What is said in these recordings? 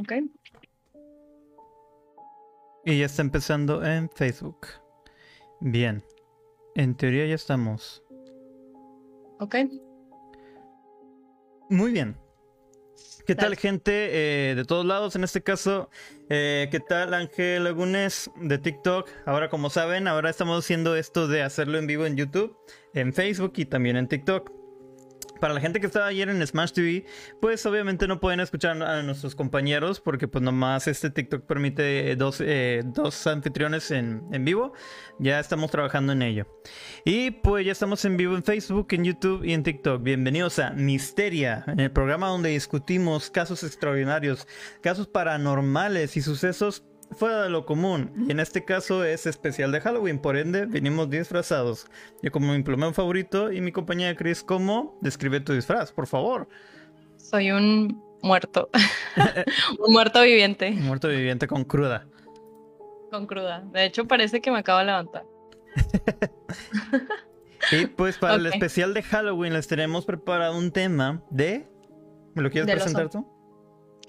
Ok. Y ya está empezando en Facebook. Bien. En teoría ya estamos. Ok. Muy bien. ¿Qué tal gente eh, de todos lados? En este caso, eh, ¿qué tal Ángel Lagunes de TikTok? Ahora como saben, ahora estamos haciendo esto de hacerlo en vivo en YouTube, en Facebook y también en TikTok. Para la gente que estaba ayer en Smash TV, pues obviamente no pueden escuchar a nuestros compañeros porque pues nomás este TikTok permite dos, eh, dos anfitriones en, en vivo. Ya estamos trabajando en ello. Y pues ya estamos en vivo en Facebook, en YouTube y en TikTok. Bienvenidos a Misteria, en el programa donde discutimos casos extraordinarios, casos paranormales y sucesos fuera de lo común. Y en este caso es especial de Halloween, por ende venimos disfrazados. Yo como mi plumón favorito y mi compañera Chris como describe tu disfraz, por favor. Soy un muerto. un muerto viviente Muerto viviente con cruda. con cruda. De hecho, parece que me acabo de levantar. Y pues para el especial de Halloween les tenemos preparado un tema de... ¿Me lo quieres De presentar tú?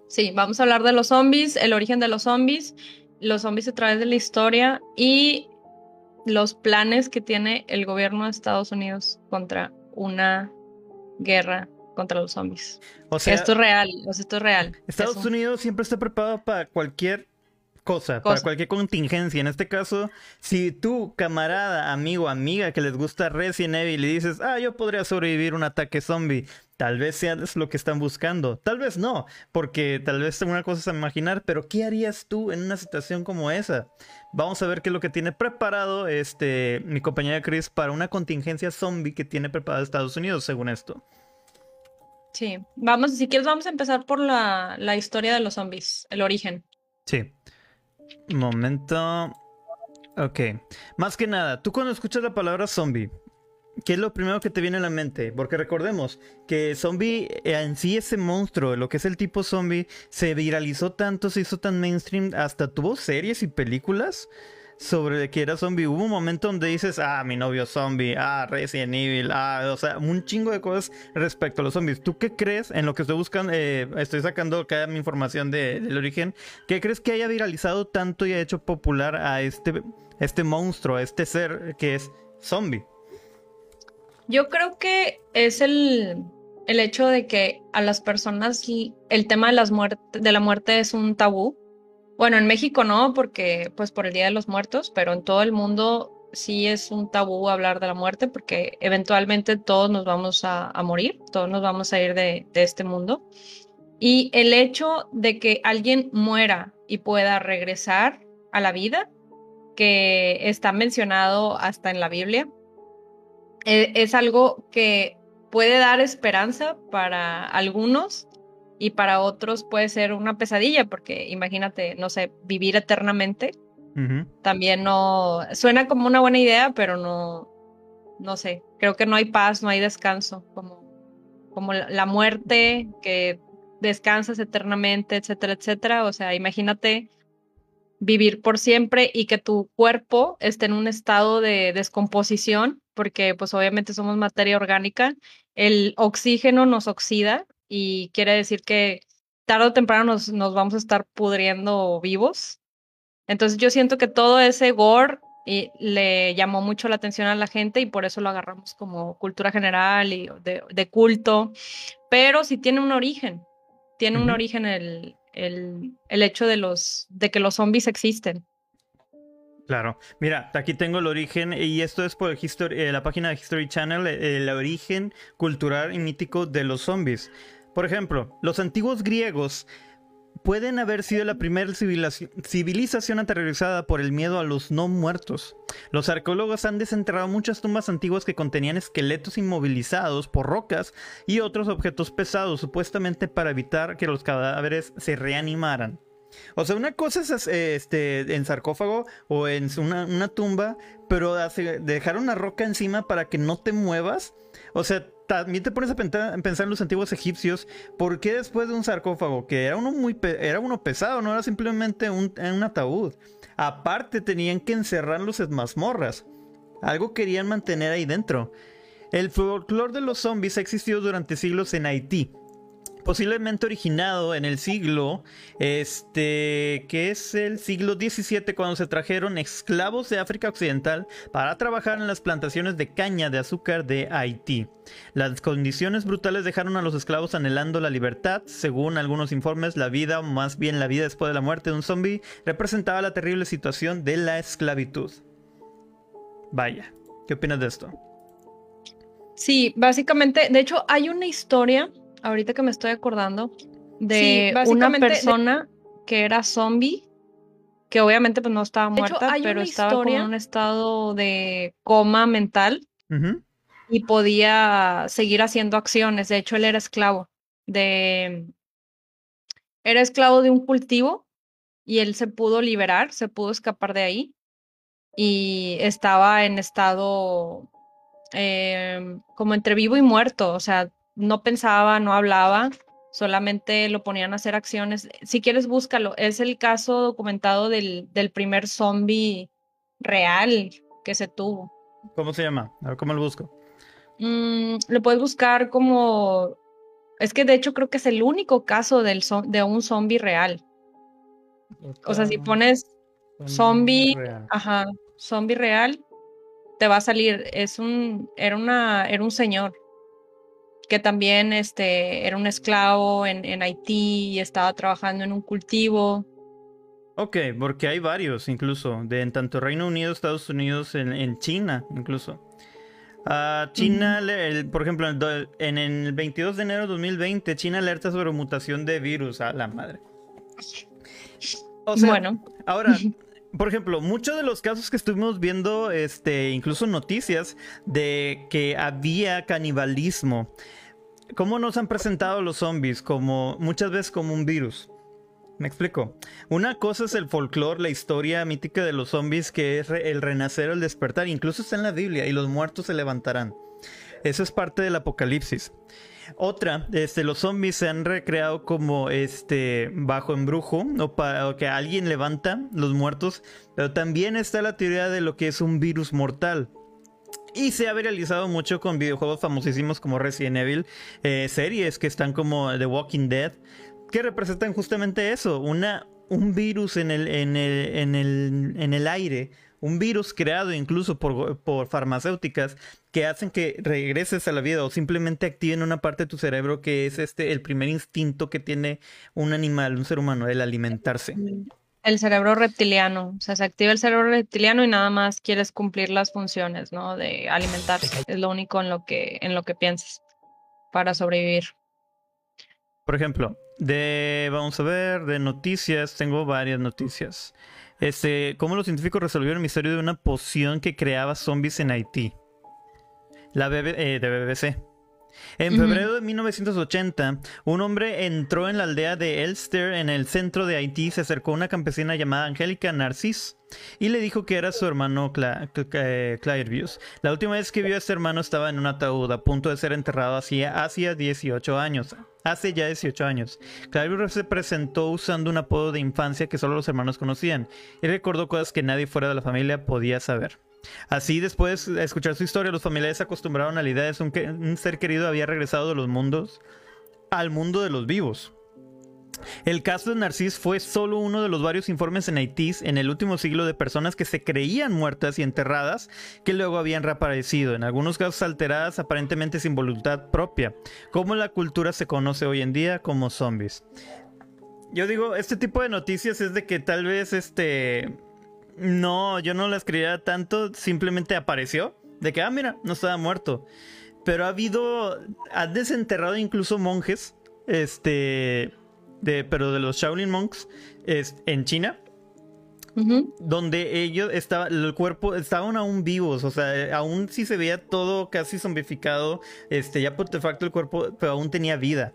Sí, vamos a hablar de los zombies, el origen de los zombies, los zombies a través de la historia y los planes que tiene el gobierno de Estados Unidos contra una guerra contra los zombies. O sea, esto es real, o sea, esto es real. Estados Eso. Unidos siempre está preparado para cualquier cosa, para cualquier contingencia. En este caso, si tú, camarada, amigo, amiga que les gusta Resident Evil y dices, ah, yo podría sobrevivir un ataque zombie, tal vez sea lo que están buscando. Tal vez no, porque tal vez una cosa es imaginar, pero ¿qué harías tú en una situación como esa? Vamos a ver qué es lo que tiene preparado este mi compañera Chris para una contingencia zombie que tiene preparado Estados Unidos, según esto. Sí, vamos, si quieres vamos a empezar por la, la historia de los zombies, el origen. Sí. Momento. Ok. Más que nada, tú cuando escuchas la palabra zombie, ¿qué es lo primero que te viene a la mente? Porque recordemos que zombie eh, en sí, ese monstruo, lo que es el tipo zombie, se viralizó tanto, se hizo tan mainstream, hasta tuvo series y películas sobre que era zombie. Hubo un momento donde dices, ah, mi novio zombie, ah, Resident Evil, ah, o sea, un chingo de cosas respecto a los zombies. ¿Tú qué crees en lo que estoy buscando? eh, estoy sacando acá mi información de- del origen. ¿Qué crees que haya viralizado tanto y ha hecho popular a este, este monstruo, a este ser que es zombie? Yo creo que es el, el hecho de que a las personas el tema de, las muerte, de la muerte es un tabú. Bueno, en México no, porque pues por el Día de los Muertos, pero en todo el mundo sí es un tabú hablar de la muerte porque eventualmente todos nos vamos a, morir, todos nos vamos a ir de, este mundo. Y el hecho de que alguien muera y pueda regresar a la vida, que está mencionado hasta en la Biblia, eh, es algo que puede dar esperanza para algunos y para otros puede ser una pesadilla, porque imagínate, no sé, vivir eternamente también no suena como una buena idea, pero no, no sé, creo que no hay paz, no hay descanso, como, como la, la muerte, que descansas eternamente, etcétera, etcétera. O sea, imagínate vivir por siempre y que tu cuerpo esté en un estado de descomposición, porque pues obviamente somos materia orgánica, el oxígeno nos oxida y quiere decir que tarde o temprano nos, nos vamos a estar pudriendo vivos. Entonces yo siento que todo ese gore y le llamó mucho la atención a la gente y por eso lo agarramos como cultura general y de, de culto, pero sí tiene un origen, tiene un origen el, el, el hecho de, los, de que los zombies existen. Claro. Mira, aquí tengo el origen y esto es por el History- eh, la página de History Channel, eh, el origen cultural y mítico de los zombies. Por ejemplo, los antiguos griegos pueden haber sido la primera civilización, aterrorizada por el miedo a los no muertos. Los arqueólogos han desenterrado muchas tumbas antiguas que contenían esqueletos inmovilizados por rocas y otros objetos pesados, supuestamente para evitar que los cadáveres se reanimaran. O sea, una cosa es este, en sarcófago o en una, una tumba, pero dejar una roca encima para que no te muevas. O sea, también te pones a pensar, en los antiguos egipcios. ¿Por qué después de un sarcófago, que era uno muy era uno pesado, no era simplemente un, un ataúd? Aparte, tenían que encerrarlos en mazmorras. Algo querían mantener ahí dentro. El folclore de los zombies ha existido durante siglos en Haití. Posiblemente originado en el siglo, este, que es el siglo XVII, cuando se trajeron esclavos de África Occidental para trabajar en las plantaciones de caña de azúcar de Haití. Las condiciones brutales dejaron a los esclavos anhelando la libertad. Según algunos informes, la vida, o más bien la vida después de la muerte de un zombie, representaba la terrible situación de la esclavitud. Vaya, ¿qué opinas de esto? Sí, básicamente, de hecho, hay una historia, ahorita que me estoy acordando, de una persona que era zombie, que obviamente pues no estaba muerta, pero estaba en un estado de coma mental y podía seguir haciendo acciones. De hecho, él era esclavo de... Era esclavo de un cultivo y él se pudo liberar, se pudo escapar de ahí y estaba en estado Em, como entre vivo y muerto, o sea, no pensaba, no hablaba, solamente lo ponían a hacer acciones. Si quieres, búscalo. Es el caso documentado del, del primer zombie real que se tuvo. ¿Cómo se llama? A ver, ¿cómo lo busco? Mm, lo puedes buscar como... Es que de hecho creo que es el único caso del de un zombie real. O sea, si pones zombie, ajá, zombie real, te va a salir, es un, era una, era un señor que también este, era un esclavo en, en Haití y estaba trabajando en un cultivo. Ok, porque hay varios incluso, de en tanto Reino Unido, Estados Unidos, en, en China incluso. Uh, China, por ejemplo, en, el 22 de enero de 2020, China alerta sobre mutación de virus. A la madre. O sea, bueno. Ahora, por ejemplo, muchos de los casos que estuvimos viendo, este, incluso noticias de que había canibalismo. ¿Cómo nos han presentado los zombies? Como muchas veces como un virus. Me explico. Una cosa es el folclore, la historia mítica de los zombies, que es el renacer, el despertar. Incluso está en la Biblia y los muertos se levantarán. Eso es parte del apocalipsis. Otra, este, los zombies se han recreado como este bajo embrujo o, para, que alguien levanta los muertos, pero también está la teoría de lo que es un virus mortal. Y se ha viralizado mucho con videojuegos famosísimos como Resident Evil, eh, series que están como The Walking Dead, que representan justamente eso, una, un virus en el, en el, en el, en el aire un virus creado incluso por, por, farmacéuticas que hacen que regreses a la vida o simplemente activen una parte de tu cerebro que es este el primer instinto que tiene un animal, un ser humano, el alimentarse. El cerebro reptiliano, o sea, se activa el cerebro reptiliano y nada más quieres cumplir las funciones, ¿no? De alimentarse, es lo único en lo que en lo que piensas para sobrevivir. Por ejemplo, de vamos a ver, de noticias, tengo varias noticias. Este, ¿Cómo los científicos resolvieron el misterio de una poción que creaba zombies en Haití? La eh, de BBC. En febrero de 1980, un hombre entró en la aldea de Elster, en el centro de Haití, se acercó a una campesina llamada Angélica Narcis y le dijo que era su hermano Cla La última vez que vio a este hermano estaba en un ataúd, a punto de ser enterrado hacía, hacía 18 años. Hace ya 18 años. Clairvius se presentó usando un apodo de infancia que solo los hermanos conocían y recordó cosas que nadie fuera de la familia podía saber. Así, después de escuchar su historia, los familiares se acostumbraron a la idea de que un ser querido había regresado de los mundos al mundo de los vivos. El caso de Narcís fue solo uno de los varios informes en Haití en el último siglo de personas que se creían muertas y enterradas que luego habían reaparecido, en algunos casos alteradas aparentemente sin voluntad propia, como la cultura se conoce hoy en día como zombies. Yo digo, este tipo de noticias es de que tal vez este no, yo no la escribía tanto, simplemente apareció. De que, ah, mira, no estaba muerto. Pero ha habido, ha desenterrado incluso monjes, este, de, pero de los Shaolin Monks, es, en China. Donde ellos estaban, el cuerpo, estaban aún vivos, o sea, aún si se veía todo casi zombificado, este, ya facto el cuerpo, pero aún tenía vida.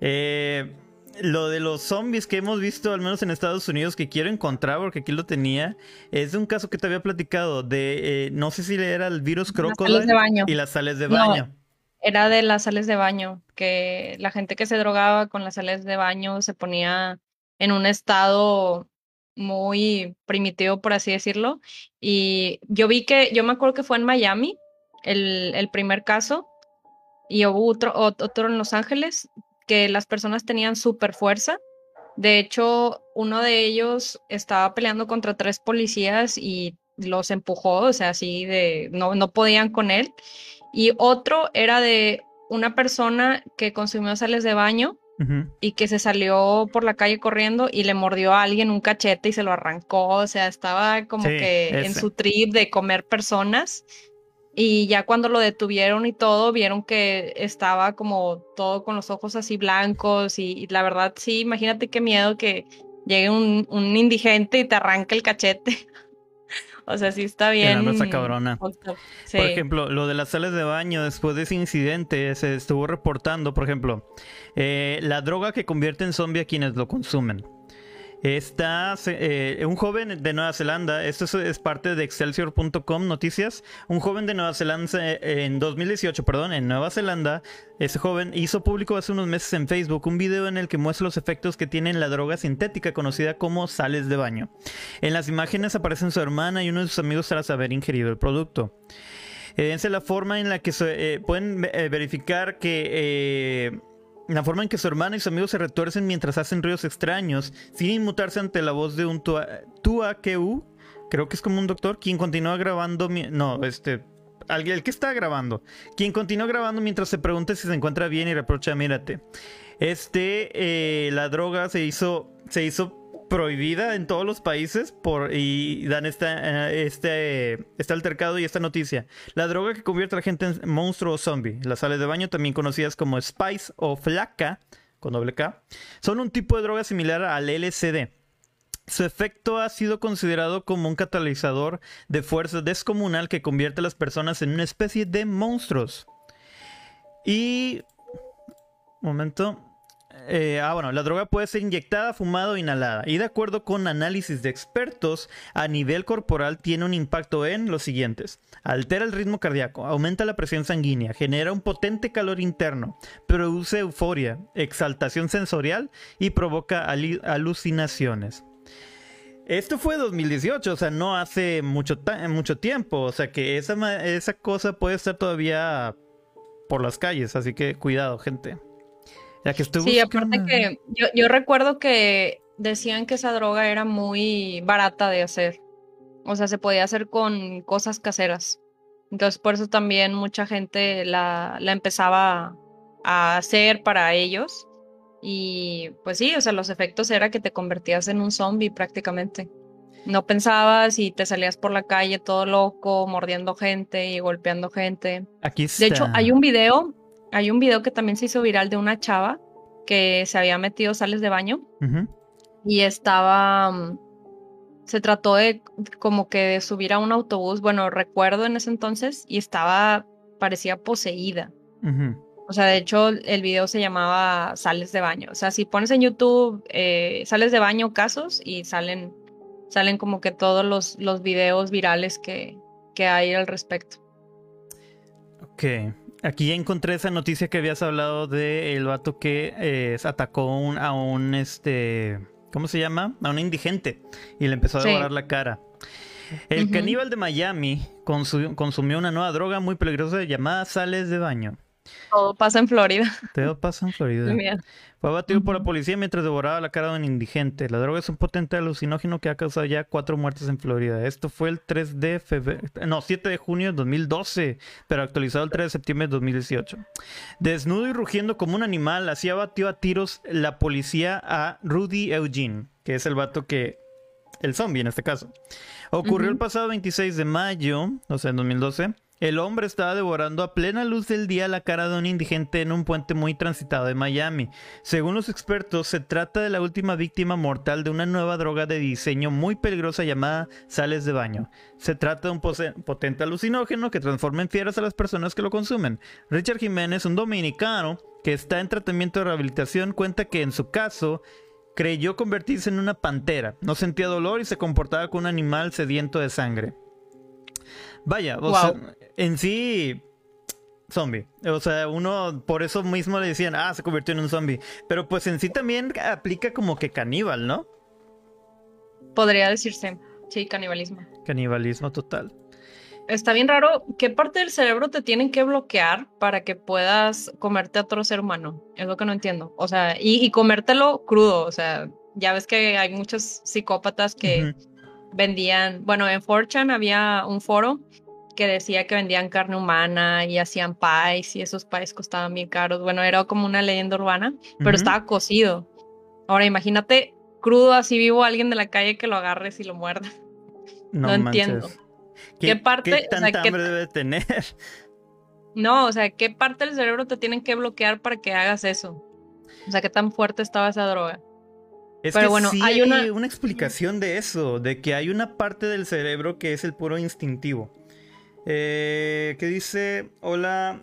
Eh, lo de los zombies que hemos visto, al menos en Estados Unidos, que quiero encontrar porque aquí lo tenía, es de un caso que te había platicado de, eh, no sé si era el virus crocodile y las sales de baño. era de las sales de baño, que la gente que se drogaba con las sales de baño se ponía en un estado muy primitivo, por así decirlo. Y yo vi que, yo me acuerdo que fue en Miami el, el primer caso y hubo otro, otro en Los Ángeles que las personas tenían super fuerza. De hecho, uno de ellos estaba peleando contra tres policías y los empujó, o sea, así de no, no podían con él. Y otro era de una persona que consumió sales de baño y que se salió por la calle corriendo y le mordió a alguien un cachete y se lo arrancó. O sea, estaba como que en su trip de comer personas. Y ya cuando lo detuvieron y todo, vieron que estaba como todo con los ojos así blancos. Y, la verdad, sí, imagínate qué miedo que llegue un, un indigente y te arranque el cachete. O sea, sí está bien. Esa cabrona. Por ejemplo, lo de las sales de baño, después de ese incidente, se estuvo reportando, por ejemplo, eh, la droga que convierte en zombie a quienes lo consumen. Está eh, un joven de Nueva Zelanda, esto es, parte de Excelsior.com Noticias. Un joven de Nueva Zelanda eh, en 2018, perdón, en Nueva Zelanda, ese joven hizo público hace unos meses en Facebook un video en el que muestra los efectos que tiene la droga sintética conocida como sales de baño. En las imágenes aparecen su hermana y uno de sus amigos tras haber ingerido el producto. es la forma en la que se, pueden verificar que la forma en que su hermana y su amigo se retuercen mientras hacen ruidos extraños, sin inmutarse ante la voz de un Tuakeu, creo que es como un doctor, quien continúa grabando. No, este. Alguien, el que está grabando. Quien continúa grabando mientras se pregunta si se encuentra bien y reprocha, mírate. Este, eh, la droga se hizo, se hizo prohibida en todos los países por y dan esta, eh, este, este altercado y esta noticia. La droga que convierte a la gente en monstruo o zombie. Las sales de baño, también conocidas como Spice o Flaca, con doble K, son un tipo de droga similar al LSD. Su efecto ha sido considerado como un catalizador de fuerza descomunal que convierte a las personas en una especie de monstruos. Y... Momento. Eh, ah, bueno, la droga puede ser inyectada, fumada o inhalada. Y de acuerdo con análisis de expertos, a nivel corporal tiene un impacto en los siguientes. Altera el ritmo cardíaco, aumenta la presión sanguínea, genera un potente calor interno, produce euforia, exaltación sensorial y provoca alucinaciones. Esto fue 2018, o sea, no hace mucho, mucho tiempo. O sea que esa, esa cosa puede estar todavía por las calles, así que cuidado, gente sí, aparte que yo, recuerdo que decían que esa droga era muy barata de hacer. O sea, se podía hacer con cosas caseras. Entonces, por eso también mucha gente la, la empezaba a hacer para ellos. Y pues sí, o sea, los efectos era que te convertías en un zombie prácticamente. No pensabas y te salías por la calle todo loco, mordiendo gente y golpeando gente. Aquí De hecho, hay un video hay un video que también se hizo viral de una chava que se había metido sales de baño y estaba, mm, se trató de como que de subir a un autobús, bueno, recuerdo en ese entonces, y estaba, parecía poseída. O sea, de hecho, el video se llamaba Sales de baño. O sea, si pones en YouTube eh, Sales de baño casos y salen, salen como que todos los, los videos virales que, que hay al respecto. Ok. Aquí ya encontré esa noticia que habías hablado de el vato que eh, atacó a un este. ¿Cómo se llama? A un indigente. Y le empezó a devorar la cara. El caníbal de Miami consumió una nueva droga muy peligrosa llamada sales de baño. Todo pasa en Florida. Todo pasa en Florida. Fue abatido por la policía mientras devoraba la cara de un indigente. La droga es un potente alucinógeno que ha causado ya cuatro muertes en Florida. Esto fue el 3 de febrero, no, 7 de junio de 2012, pero actualizado el 3 de septiembre de 2018. Desnudo y rugiendo como un animal, así abatió a tiros la policía a Rudy Eugene, que es el vato que el zombie en este caso. Ocurrió el pasado 26 de mayo, o sea, en 2012. El hombre estaba devorando a plena luz del día la cara de un indigente en un puente muy transitado de Miami. Según los expertos, se trata de la última víctima mortal de una nueva droga de diseño muy peligrosa llamada sales de baño. Se trata de un potente alucinógeno que transforma en fieras a las personas que lo consumen. Richard Jiménez, un dominicano que está en tratamiento de rehabilitación, cuenta que en su caso creyó convertirse en una pantera. No sentía dolor y se comportaba como un animal sediento de sangre. Vaya, o sea, en sí, zombie. O sea, uno por eso mismo le decían, ah, se convirtió en un zombie. Pero pues en sí también aplica como que caníbal, ¿no? Podría decirse, sí, canibalismo. Canibalismo total. está bien raro. ¿Qué parte del cerebro te tienen que bloquear para que puedas comerte a otro ser humano? Es lo que no entiendo. O sea, y, comértelo crudo. O sea, ya ves que hay muchos psicópatas que vendían. Bueno, en 4chan había un foro que decía que vendían carne humana y hacían pies y esos pies costaban bien caros. Bueno, era como una leyenda urbana, pero estaba cocido. Ahora imagínate crudo así vivo alguien de la calle que lo agarres y lo muerda. No, entiendo. ¿Qué, parte ¿qué tanta hambre debe tener? No, o sea, ¿qué parte del cerebro te tienen que bloquear para que hagas eso? O sea, ¿qué tan fuerte estaba esa droga? Es Pero que bueno, hay, una... una... explicación de eso, de que hay una parte del cerebro que es el puro instintivo. Eh, que dice, hola,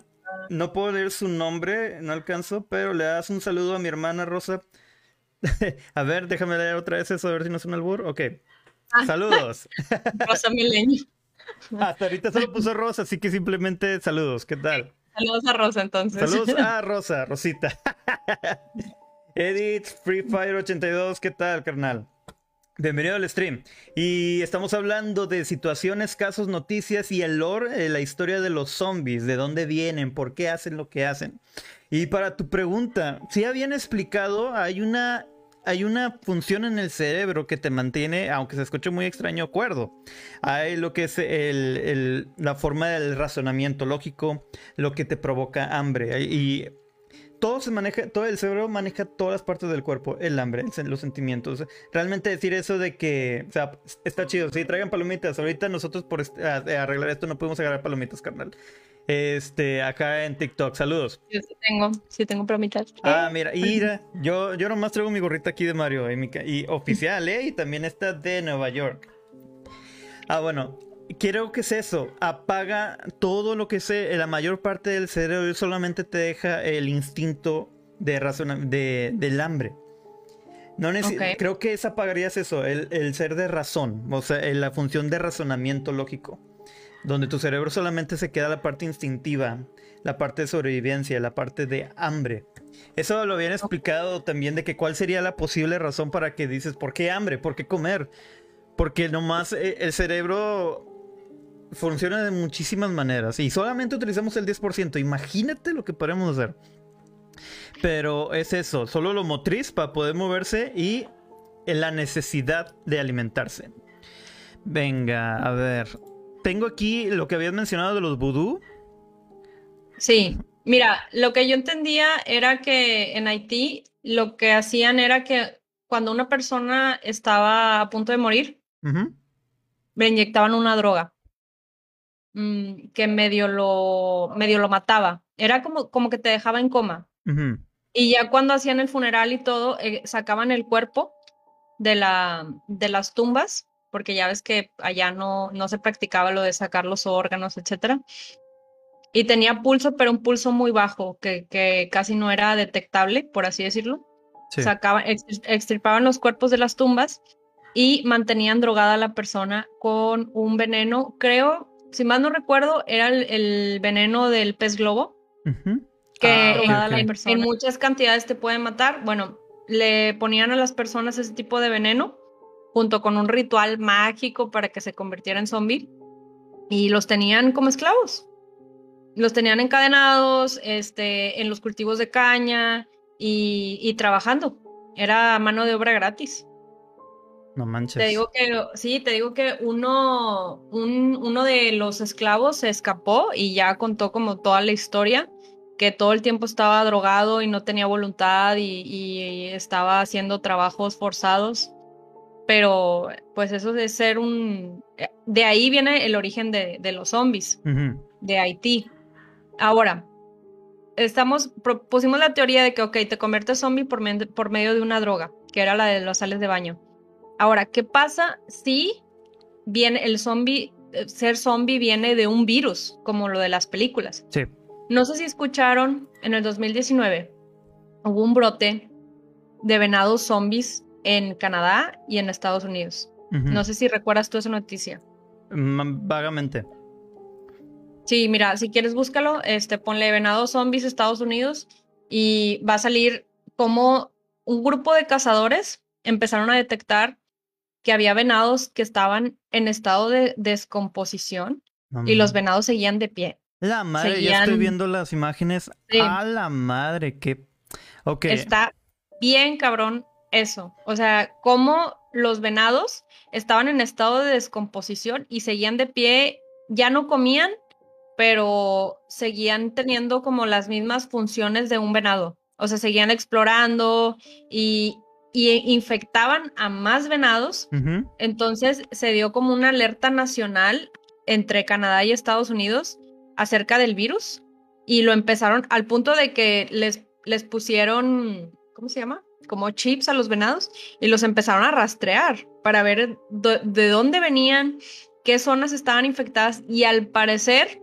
no puedo leer su nombre, no alcanzo, pero le das un saludo a mi hermana Rosa. a ver, déjame leer otra vez eso, a ver si no es un albur. Ok. Ah. Saludos. Rosa Milenio. Hasta ahorita solo puso Rosa, así que simplemente saludos. ¿Qué tal? Saludos a Rosa entonces. Saludos a Rosa, Rosita. Edith, Free Fire 82, ¿qué tal, carnal? Bienvenido al stream. Y estamos hablando de situaciones, casos, noticias y el lore, eh, la historia de los zombies, de dónde vienen, por qué hacen lo que hacen. Y para tu pregunta, si ya bien explicado, hay una, hay una función en el cerebro que te mantiene, aunque se escuche muy extraño, acuerdo. Hay lo que es la forma del razonamiento lógico, lo que te provoca hambre. Y todo se maneja, todo el cerebro maneja todas las partes del cuerpo, el hambre, los sentimientos. Realmente decir eso de que, o sea, está chido, sí, traigan palomitas. Ahorita nosotros por arreglar esto no podemos agarrar palomitas, carnal. Este, acá en TikTok, saludos. Yo sí tengo, sí tengo palomitas. Ah, mira, y yo, yo nomás traigo mi gorrita aquí de Mario y, y oficial, ¿eh? Y también está de Nueva York. Ah, bueno, Quiero que es eso, apaga todo lo que sé, la mayor parte del cerebro solamente te deja el instinto de de, del hambre. No Creo que es apagarías eso, el, ser de razón, o sea, la función de razonamiento lógico, donde tu cerebro solamente se queda la parte instintiva, la parte de sobrevivencia, la parte de hambre. Eso lo habían explicado también de que cuál sería la posible razón para que dices, ¿por qué hambre? ¿Por qué comer? Porque nomás eh, el cerebro funciona de muchísimas maneras y solamente utilizamos el 10%. Imagínate lo que podemos hacer. Pero es eso, solo lo motriz para poder moverse y la necesidad de alimentarse. Venga, a ver. Tengo aquí lo que habías mencionado de los vudú. Sí, mira, lo que yo entendía era que en Haití lo que hacían era que cuando una persona estaba a punto de morir, le inyectaban una droga. Mm, que medio lo, medio lo mataba. Era como, como que te dejaba en coma. Y ya cuando hacían el funeral y todo, eh, sacaban el cuerpo de, la, de las tumbas, porque ya ves que allá no, no se practicaba lo de sacar los órganos, etc. Y tenía pulso, pero un pulso muy bajo, que, que casi no era detectable, por así decirlo. Sacaban, extirpaban los cuerpos de las tumbas y mantenían drogada a la persona con un veneno, creo, si mal no recuerdo, era el, veneno del pez globo, que ah, en, muchas cantidades te puede matar. Bueno, le ponían a las personas ese tipo de veneno junto con un ritual mágico para que se convirtiera en zombie y los tenían como esclavos. Los tenían encadenados este, en los cultivos de caña y, y trabajando. Era mano de obra gratis. No manches. Te digo que, sí, te digo que uno, uno de los esclavos se escapó y ya contó como toda la historia, que todo el tiempo estaba drogado y no tenía voluntad y, estaba haciendo trabajos forzados. Pero pues eso de ser un... De ahí viene el origen de, los zombies, de Haití. Ahora, estamos, pusimos la teoría de que, ok, te conviertes zombie por, por medio de una droga, que era la de los sales de baño. Ahora, ¿qué pasa si viene el zombie, eh, ser zombie viene de un virus, como lo de las películas? Sí. No sé si escucharon, en el 2019 hubo un brote de venados zombies en Canadá y en Estados Unidos. No sé si recuerdas tú esa noticia. Mm, vagamente. Sí, mira, si quieres búscalo, este, ponle venados zombies Estados Unidos y va a salir como un grupo de cazadores empezaron a detectar que había venados que estaban en estado de descomposición y los venados seguían de pie. La madre, ya estoy viendo las imágenes. A la madre, qué. Ok. Está bien cabrón eso. O sea, cómo los venados estaban en estado de descomposición y seguían de pie, ya no comían, pero seguían teniendo como las mismas funciones de un venado. O sea, seguían explorando y, infectaban a más venados. Entonces se dio como una alerta nacional entre Canadá y Estados Unidos acerca del virus y lo empezaron al punto de que les, les pusieron, ¿cómo se llama? Como chips a los venados y los empezaron a rastrear para ver de dónde venían, qué zonas estaban infectadas y al parecer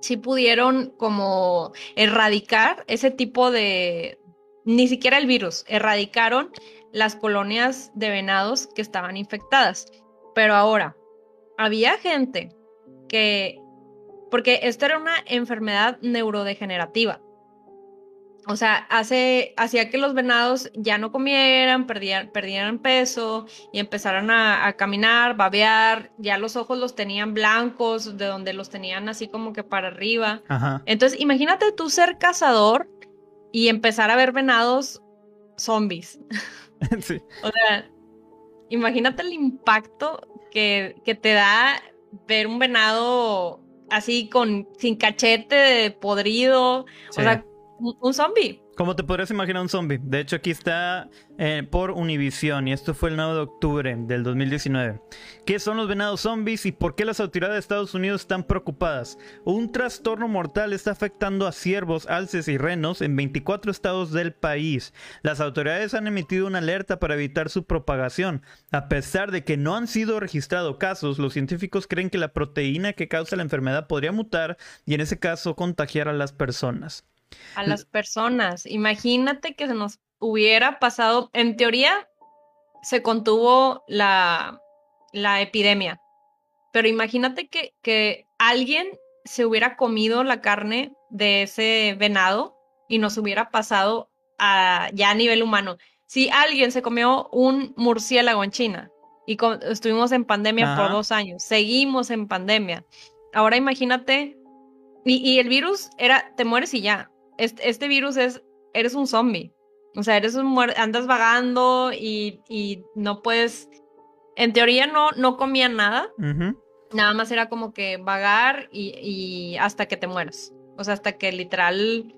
sí pudieron como erradicar ese tipo de, ni siquiera el virus, erradicaron las colonias de venados que estaban infectadas. Pero ahora, había gente que, porque esto era una enfermedad neurodegenerativa, o sea, hace, hacía que los venados ya no comieran, perdían, perdieran peso y empezaran a, caminar, babear, ya los ojos los tenían blancos, de donde los tenían así como que para arriba. Entonces, imagínate tú ser cazador y empezar a ver venados zombies. Sí. o sea, imagínate el impacto que, que te da ver un venado así con sin cachete podrido. O sea, un zombie. Como te podrías imaginar un zombie. De hecho, aquí está eh, por Univision y esto fue el 9 de octubre del 2019. ¿Qué son los venados zombies y por qué las autoridades de Estados Unidos están preocupadas? Un trastorno mortal está afectando a ciervos, alces y renos en 24 estados del país. Las autoridades han emitido una alerta para evitar su propagación. A pesar de que no han sido registrados casos, los científicos creen que la proteína que causa la enfermedad podría mutar y en ese caso contagiar a las personas a las personas. Imagínate que se nos hubiera pasado, en teoría se contuvo la, la epidemia, pero imagínate que, que alguien se hubiera comido la carne de ese venado y nos hubiera pasado a, ya a nivel humano. Si alguien se comió un murciélago en China y estuvimos en pandemia por dos años, seguimos en pandemia. Ahora imagínate, y, y, el virus era, te mueres y ya este, virus es, eres un zombie. O sea, eres un andas vagando y, y, no puedes, en teoría no, no comían nada. Nada más era como que vagar y, y, hasta que te mueras. O sea, hasta que literal,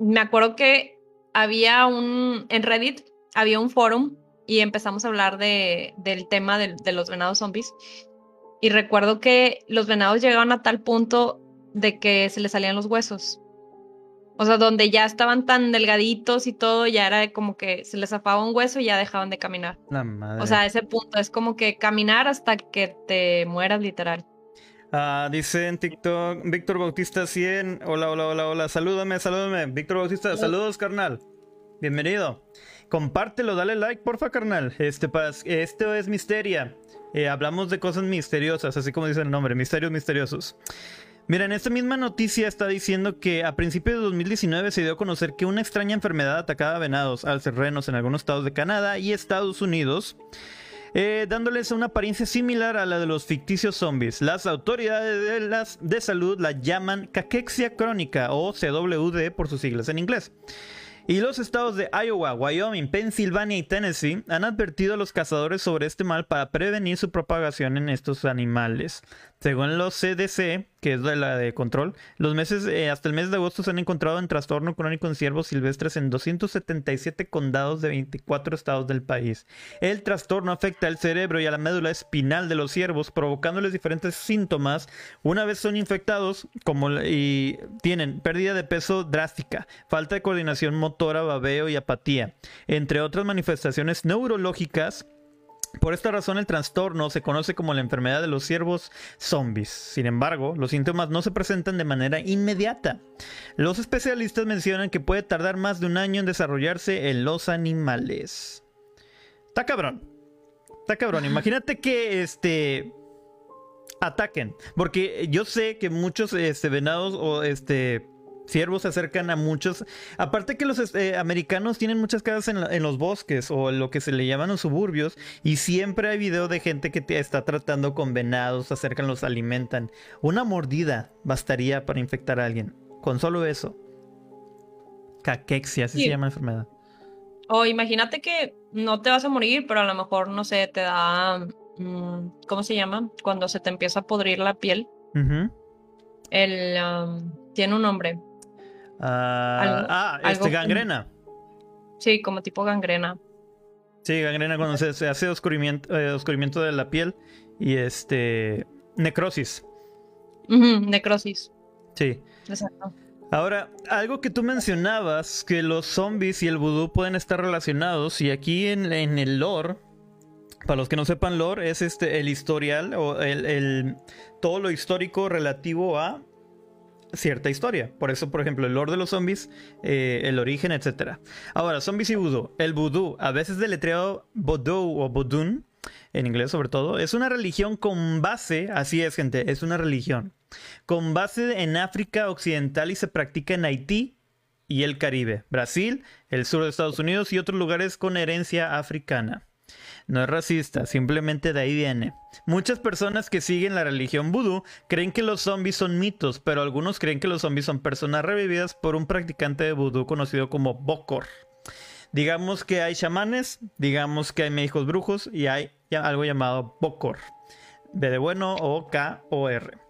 me acuerdo que había un, en Reddit había un forum y empezamos a hablar de, del tema de, de los venados zombies. Y recuerdo que los venados llegaban a tal punto de que se les salían los huesos. O sea, donde ya estaban tan delgaditos y todo, ya era como que se les zafaba un hueso y ya dejaban de caminar. La madre. O sea, ese punto es como que caminar hasta que te mueras literal. Ah, dice en TikTok Víctor Bautista 100. Hola, hola, hola, hola. Salúdame, salúdame. Víctor Bautista, saludos, carnal. Bienvenido. Compártelo, dale like, porfa, carnal. Este, esto es Misteria. Eh, hablamos de cosas misteriosas, así como dice el nombre, misterios misteriosos. Mira, en esta misma noticia está diciendo que a principios de 2019 se dio a conocer que una extraña enfermedad atacaba a venados, alcerrenos en algunos estados de Canadá y Estados Unidos. Eh, dándoles una apariencia similar a la de los ficticios zombies. Las autoridades de, las, de salud la llaman caquexia crónica o CWD por sus siglas en inglés. Y los estados de Iowa, Wyoming, Pensilvania y Tennessee han advertido a los cazadores sobre este mal para prevenir su propagación en estos animales. Según los CDC, que es la de control, los meses eh, hasta el mes de agosto se han encontrado en trastorno crónico en ciervos silvestres en 277 condados de 24 estados del país. El trastorno afecta al cerebro y a la médula espinal de los ciervos, provocándoles diferentes síntomas una vez son infectados, como y tienen pérdida de peso drástica, falta de coordinación motora, babeo y apatía, entre otras manifestaciones neurológicas por esta razón el trastorno se conoce como la enfermedad de los ciervos zombies. Sin embargo, los síntomas no se presentan de manera inmediata. Los especialistas mencionan que puede tardar más de un año en desarrollarse en los animales. Está cabrón. Está cabrón. Imagínate que este ataquen, porque yo sé que muchos este venados o este Ciervos se acercan a muchos. Aparte que los este, americanos tienen muchas casas en, los bosques o lo que se le llaman los suburbios. Y siempre hay video de gente que está tratando con venados, se acercan, los alimentan. Una mordida bastaría para infectar a alguien. Con solo eso. Caquexia, así se llama la enfermedad. O imagínate que no te vas a morir, pero a lo mejor, no sé, te da. Mm, ¿Cómo se llama? Cuando se te empieza a podrir la piel. El. tiene un nombre. Ah, ah este, gangrena. sí, como tipo gangrena. Sí, gangrena cuando se, hace oscurimiento, eh, oscurimiento de la piel y este. Necrosis. necrosis. Sí. Exacto. Ahora, algo que tú mencionabas, que los zombies y el vudú pueden estar relacionados, y aquí en, el lore, para los que no sepan lore, es este el historial o el, todo lo histórico relativo a cierta historia. Por eso, por ejemplo, el lore de los zombies, eh, el origen, etc. Ahora, zombies y vudú. El vudú, a veces deletreado vodou o vodun, en inglés sobre todo, es una religión con base, así es gente, es una religión, con base en África Occidental y se practica en Haití y el Caribe, Brasil, el sur de Estados Unidos y otros lugares con herencia africana. No es racista, simplemente de ahí viene. Muchas personas que siguen la religión vudú creen que los zombies son mitos, pero algunos creen que los zombies son personas revividas por un practicante de vudú conocido como Bokor. Digamos que hay chamanes, digamos que hay médicos brujos y hay algo llamado Bokor. B de bueno o K o R.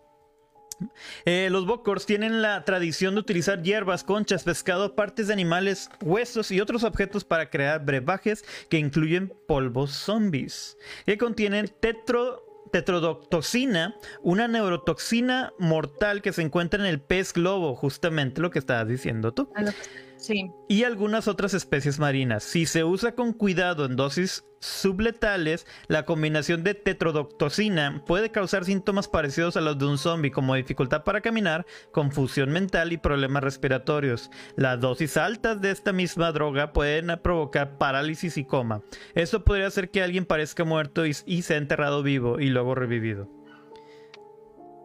Eh, los Bokors tienen la tradición de utilizar hierbas, conchas, pescado, partes de animales, huesos y otros objetos para crear brebajes que incluyen polvos zombies, que contienen tetro tetrodotoxina, una neurotoxina mortal que se encuentra en el pez globo, justamente lo que estabas diciendo tú. Y algunas otras especies marinas. Si se usa con cuidado en dosis subletales, la combinación de tetrodotoxina puede causar síntomas parecidos a los de un zombie, como dificultad para caminar, confusión mental y problemas respiratorios. Las dosis altas de esta misma droga pueden provocar parálisis y coma. Esto podría hacer que alguien parezca muerto y, sea enterrado vivo y luego revivido.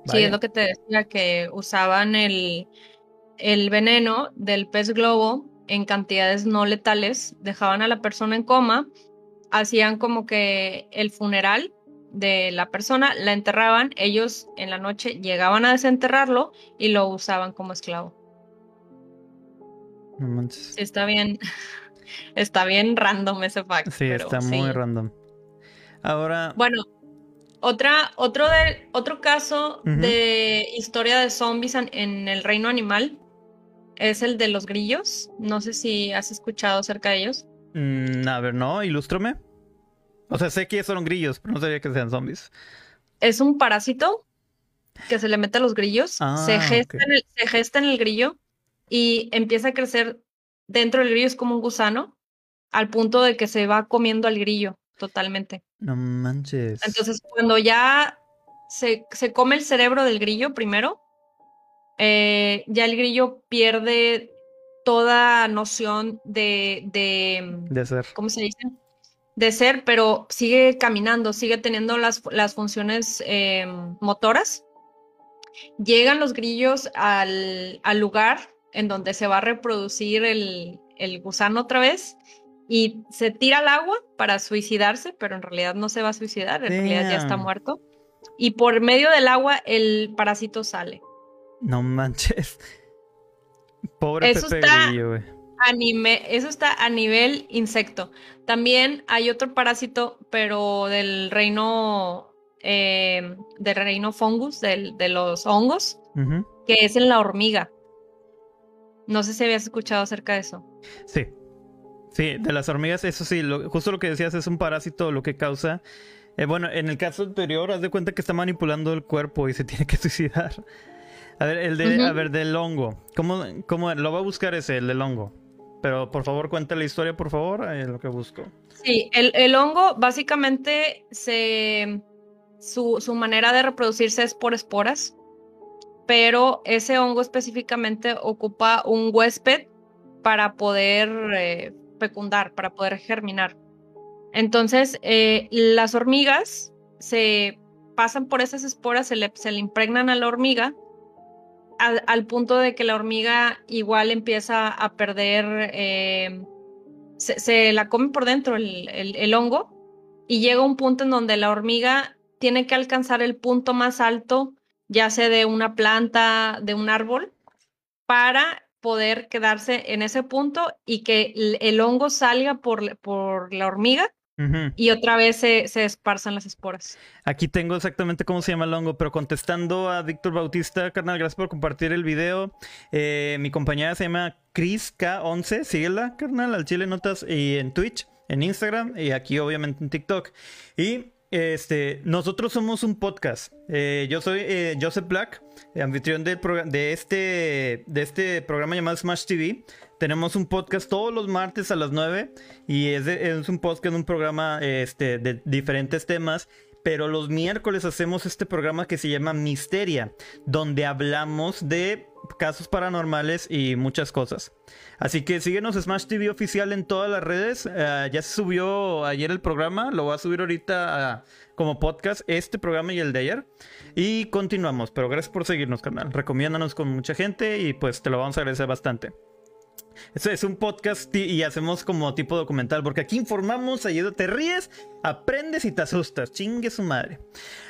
Sí, es lo que te decía, que usaban el, el veneno del pez globo en cantidades no letales, dejaban a la persona en coma, hacían como que el funeral de la persona, la enterraban, ellos en la noche llegaban a desenterrarlo y lo usaban como esclavo. está bien, está bien random ese fact. Sí, está muy random. Ahora. Bueno, otra, otro, de, otro caso de historia de zombies en el reino animal es el de los grillos. No sé si has escuchado acerca de ellos. Mm, a ver, no, ilústrame. O sea, sé que son grillos, pero no sabía que sean zombies. Es un parásito que se le mete a los grillos, ah, se, gesta en el, se gesta en el grillo y empieza a crecer dentro del grillo, es como un gusano, al punto de que se va comiendo al grillo totalmente. No manches. Entonces, cuando ya se, se come el cerebro del grillo primero, eh, ya el grillo pierde toda noción de, de, ser. ¿Cómo se dice? De ser, pero sigue caminando, sigue teniendo las, las funciones em, motoras. Llegan los grillos al, al, lugar en donde se va a reproducir el, el gusano otra vez y se tira al agua para suicidarse, pero en realidad no se va a suicidar, en realidad ya está muerto. Y por medio del agua el parásito sale. No manches. Pobre eso está Eso está a nivel insecto. También hay otro parásito, pero del reino eh, del reino fungus, del, de los hongos, que es en la hormiga. No sé si habías escuchado acerca de eso. Sí. Sí, de las hormigas, eso sí, justo lo que decías es un parásito lo que causa. Eh, bueno, en el caso anterior, haz de cuenta que está manipulando el cuerpo y se tiene que suicidar. A ver, el de, a ver, del hongo. ¿Cómo, ¿Cómo, lo va a buscar ese, el del hongo? Pero por favor, cuenta la historia, por favor, es lo que busco. Sí, el, el hongo básicamente se. Su, su, manera de reproducirse es por esporas, pero ese hongo específicamente ocupa un huésped para poder eh, fecundar, para poder germinar. Entonces, eh, las hormigas se pasan por esas esporas, se le, se le impregnan a la hormiga al, punto de que la hormiga igual empieza a perder, eh, se, la come por dentro el, el, hongo y llega un punto en donde la hormiga tiene que alcanzar el punto más alto, ya sea de una planta, de un árbol, para poder quedarse en ese punto y que el, hongo salga por, por la hormiga y otra vez se, se, esparzan las esporas. Aquí tengo exactamente cómo se llama el hongo, pero contestando a Víctor Bautista, carnal, gracias por compartir el video. Eh, mi compañera se llama Chris K11, síguela, carnal, al Chile Notas y en Twitch, en Instagram y aquí obviamente en TikTok. Y este, nosotros somos un podcast. Eh, yo soy eh, Joseph Black, anfitrión de, de, este, de este programa llamado Smash TV. Tenemos un podcast todos los martes a las 9 y es, es un podcast, un programa este, de diferentes temas. Pero los miércoles hacemos este programa que se llama Misteria, donde hablamos de casos paranormales y muchas cosas. Así que síguenos Smash TV oficial en todas las redes. Eh, ya se subió ayer el programa, lo voy a subir ahorita como podcast, este programa y el de ayer. Y continuamos, pero gracias por seguirnos, canal. Recomiéndanos con mucha gente y pues te lo vamos a agradecer bastante. Eso es un podcast y hacemos como tipo documental, porque aquí informamos, ayuda, te ríes, aprendes y te asustas. Chingue su madre.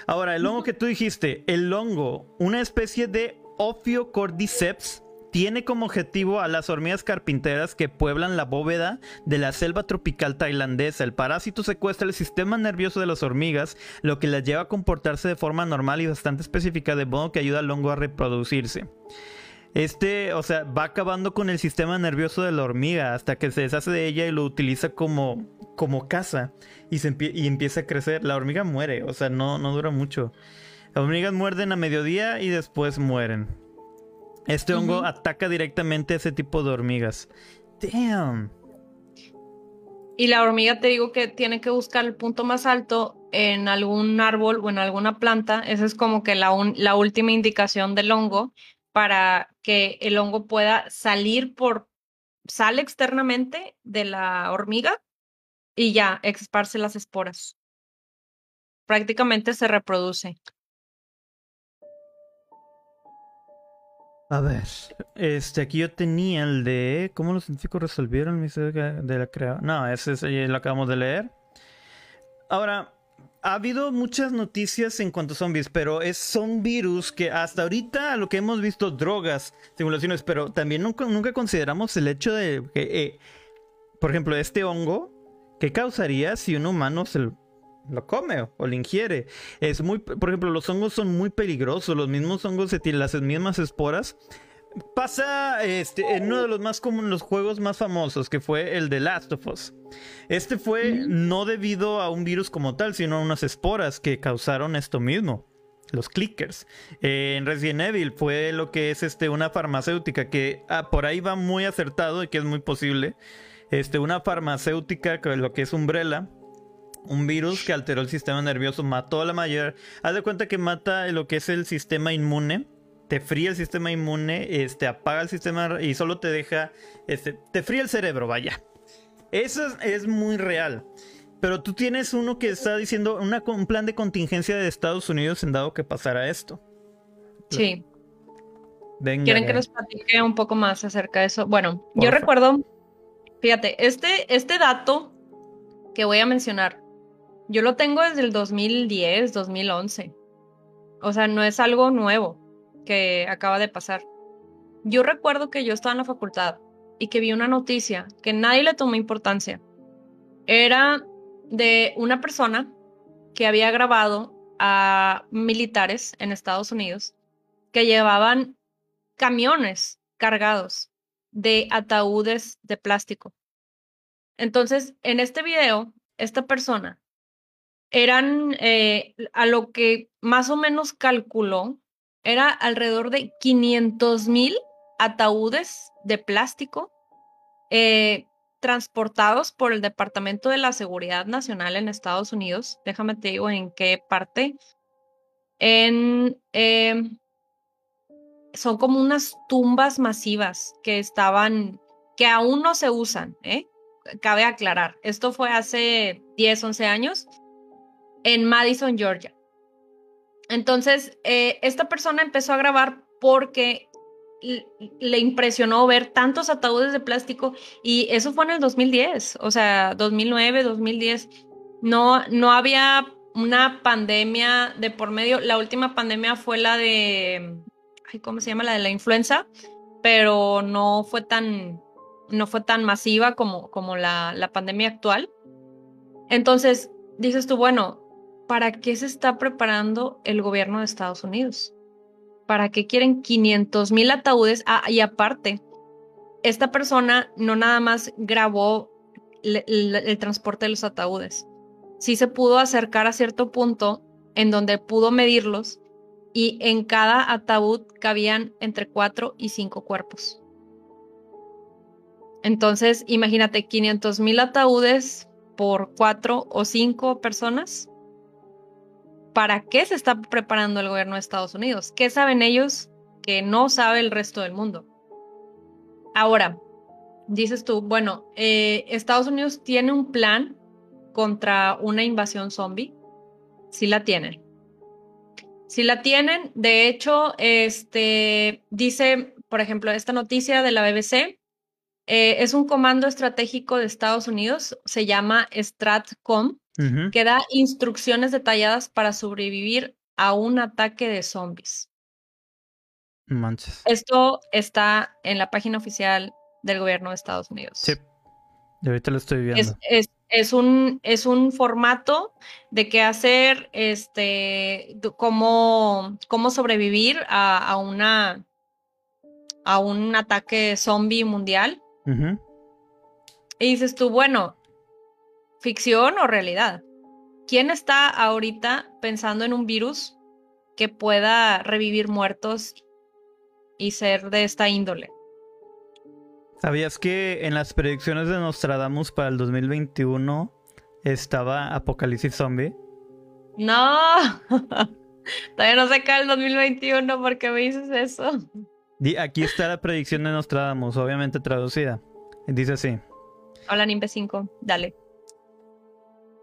Ahora, el hongo que tú dijiste, el hongo, una especie de Ophiocordyceps, tiene como objetivo a las hormigas carpinteras que pueblan la bóveda de la selva tropical tailandesa. El parásito secuestra el sistema nervioso de las hormigas, lo que las lleva a comportarse de forma normal y bastante específica, de modo que ayuda al hongo a reproducirse. Este, o sea, va acabando con el sistema nervioso de la hormiga hasta que se deshace de ella y lo utiliza como, como caza y, se y empieza a crecer. La hormiga muere, o sea, no, no dura mucho. Las hormigas muerden a mediodía y después mueren. Este hongo ataca directamente a ese tipo de hormigas. Damn. Y la hormiga te digo que tiene que buscar el punto más alto en algún árbol o en alguna planta. Esa es como que la, la última indicación del hongo para que el hongo pueda salir por, sale externamente de la hormiga y ya esparce las esporas. Prácticamente se reproduce. A ver, este aquí yo tenía el de cómo los científicos resolvieron el misterio de la creación. No, ese, ese lo acabamos de leer. Ahora, ha habido muchas noticias en cuanto a zombies, pero es, son virus que hasta ahorita lo que hemos visto, drogas, simulaciones, pero también nunca, consideramos el hecho de que, eh, por ejemplo, este hongo, ¿qué causaría si un humano se come o, lo ingiere? Es muy, por ejemplo, los hongos son muy peligrosos, los mismos hongos se tienen las mismas esporas Pasa este, en uno de los más comunes, los juegos más famosos, que fue el de Last of Us. Este fue no debido a un virus como tal, sino a unas esporas que causaron esto mismo. Los clickers. en Resident Evil fue lo que es este, una farmacéutica que ah, por ahí va muy acertado y que es muy posible. Este, una farmacéutica, que lo que es Umbrella, un virus que alteró el sistema nervioso, mató a la mayor. Haz de cuenta que mata lo que es el sistema inmune te fría el sistema inmune, este, apaga el sistema y solo te deja, este, te fría el cerebro, vaya. Eso es, muy real. Pero tú tienes uno que está diciendo un plan de contingencia de Estados Unidos en dado que pasara esto. Sí. ¿Quieren que nos platique un poco más acerca de eso? Bueno, yo recuerdo, fíjate, este, este dato que voy a mencionar, yo lo tengo desde el 2010, 2011. O sea, no es algo nuevo que acaba de pasar. Yo recuerdo que yo estaba en la facultad y que vi una noticia que nadie le tomó importancia. Era de una persona que había grabado a militares en Estados Unidos que llevaban camiones cargados de ataúdes de plástico. Entonces, en este video, esta persona eran eh, a lo que más o menos calculó era alrededor de 500 mil ataúdes de plástico eh, transportados por el Departamento de la Seguridad Nacional en Estados Unidos. Déjame te digo en qué parte. Em, son como unas tumbas masivas que estaban, que aún no se usan, ¿eh? Cabe aclarar, esto fue hace 10, 11 años en Madison, Georgia. Entonces, eh, esta persona empezó a grabar porque le impresionó ver tantos ataúdes de plástico y eso fue en el 2010, o sea, 2009, 2010. No, no había una pandemia de por medio. La última pandemia fue la de, ¿cómo se llama? La de la influenza, pero no fue tan, no fue tan masiva como, como la, la pandemia actual. Entonces, dices tú, bueno, ¿para qué se está preparando el gobierno de Estados Unidos? ¿Para qué quieren 500 mil ataúdes? Ah, y aparte, esta persona no nada más grabó el, transporte de los ataúdes, sí se pudo acercar a cierto punto en donde pudo medirlos y en cada ataúd cabían entre cuatro y cinco cuerpos. Entonces, imagínate 500 mil ataúdes por cuatro o cinco personas. ¿Para qué se está preparando el gobierno de Estados Unidos? ¿Qué saben ellos que no sabe el resto del mundo? Ahora, dices tú, bueno, eh, Estados Unidos tiene un plan contra una invasión zombie. Sí la tienen. Sí la tienen. De hecho, este dice, por ejemplo, esta noticia de la BBC eh, es un comando estratégico de Estados Unidos, se llama Stratcom, que da instrucciones detalladas para sobrevivir a un ataque de zombies. Manches. Esto está en la página oficial del gobierno de Estados Unidos. Sí. ahorita lo estoy viendo. Es, un, es un formato de qué hacer, este, cómo, cómo sobrevivir a, una, a un ataque zombie mundial. Y dices tú, bueno, ficción o realidad. ¿Quién está ahorita pensando en un virus que pueda revivir muertos y ser de esta índole? ¿Sabías que en las predicciones de Nostradamus para el 2021 estaba Apocalipsis Zombie? No, todavía no se cae el 2021 porque me dices eso. Aquí está la predicción de Nostradamus, obviamente traducida. Dice así. Hola, Nimbe 5, dale.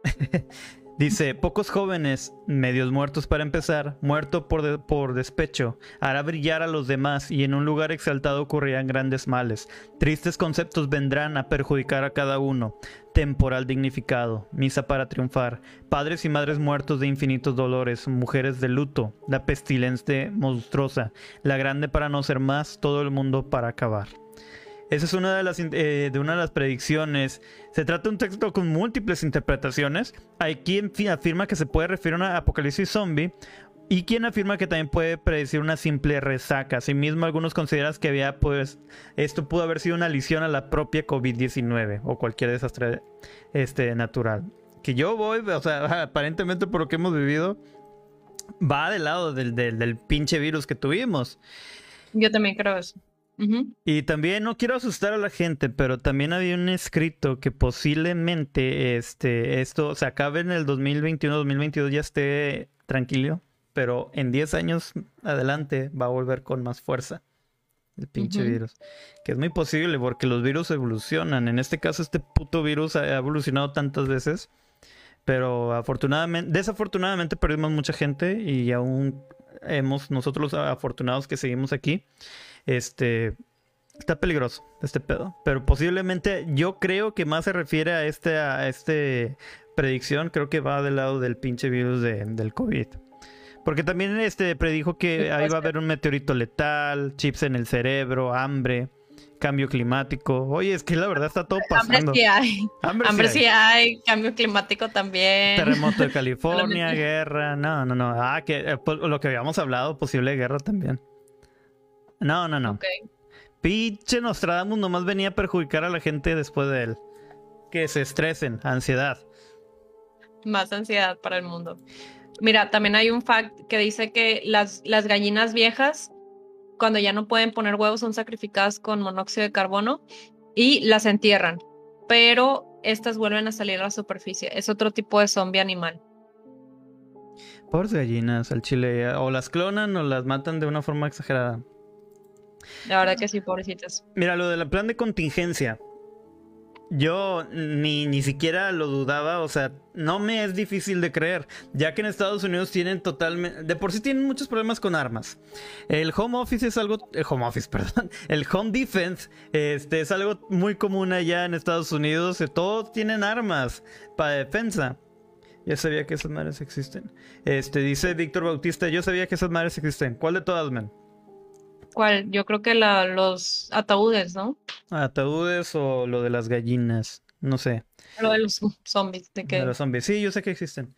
Dice, pocos jóvenes, medios muertos para empezar, muerto por, por despecho, hará brillar a los demás y en un lugar exaltado ocurrirán grandes males. Tristes conceptos vendrán a perjudicar a cada uno. Temporal dignificado, misa para triunfar, padres y madres muertos de infinitos dolores, mujeres de luto, la pestilencia monstruosa, la grande para no ser más, todo el mundo para acabar. Esa es una de las, eh, de una de las predicciones. Se trata de un texto con múltiples interpretaciones. Hay quien afirma que se puede referir a una apocalipsis zombie y quien afirma que también puede predecir una simple resaca. Asimismo, algunos consideran que había, pues, esto pudo haber sido una lesión a la propia COVID-19 o cualquier desastre este, natural. Que yo voy, o sea, aparentemente por lo que hemos vivido, va del lado del, del, del pinche virus que tuvimos. Yo también creo eso. Y también no quiero asustar a la gente, pero también había un escrito que posiblemente este, esto se acabe en el 2021-2022 ya esté tranquilo, pero en 10 años adelante va a volver con más fuerza el pinche virus. Que es muy posible porque los virus evolucionan. En este caso este puto virus ha evolucionado tantas veces, pero afortunadamente, desafortunadamente perdimos mucha gente y aún hemos nosotros los afortunados que seguimos aquí este. Está peligroso este pedo. Pero posiblemente yo creo que más se refiere a este, a este predicción. Creo que va del lado del pinche virus del COVID. Porque también este predijo que ahí va a haber un meteorito letal, chips en el cerebro, hambre, cambio climático. Oye, es que la verdad está todo pasando. Hambre sí hay. Hambre, sí, hay. cambio climático también. Terremoto de California, guerra. No, no, no. Ah, que eh, pues, lo que habíamos hablado, posible guerra también. No, no, no. Pinche Nostradamus nomás venía a perjudicar a la gente después de él. Que se estresen, ansiedad. Más ansiedad para el mundo. Mira, también hay un fact que dice que las, las gallinas viejas, cuando ya no pueden poner huevos, son sacrificadas con monóxido de carbono y las entierran. Pero estas vuelven a salir a la superficie. Es otro tipo de zombie animal. Pobres gallinas al chile. O las clonan o las matan de una forma exagerada. La verdad que sí, pobrecitas. Mira, lo del plan de contingencia. Yo ni, ni siquiera lo dudaba, o sea, no me es difícil de creer, ya que en Estados Unidos tienen totalmente, de por sí tienen muchos problemas con armas. El home office es algo, el home office, perdón, el home defense este, es algo muy común allá en Estados Unidos, todos tienen armas para defensa. Ya sabía que esas madres existen. Este, dice Víctor Bautista, yo sabía que esas madres existen. ¿Cuál de todas, men? ¿Cuál? Yo creo que la, los ataúdes, ¿no? Ataúdes o lo de las gallinas, no sé. Lo de los zombies, ¿de qué? De los zombies, sí, yo sé que existen.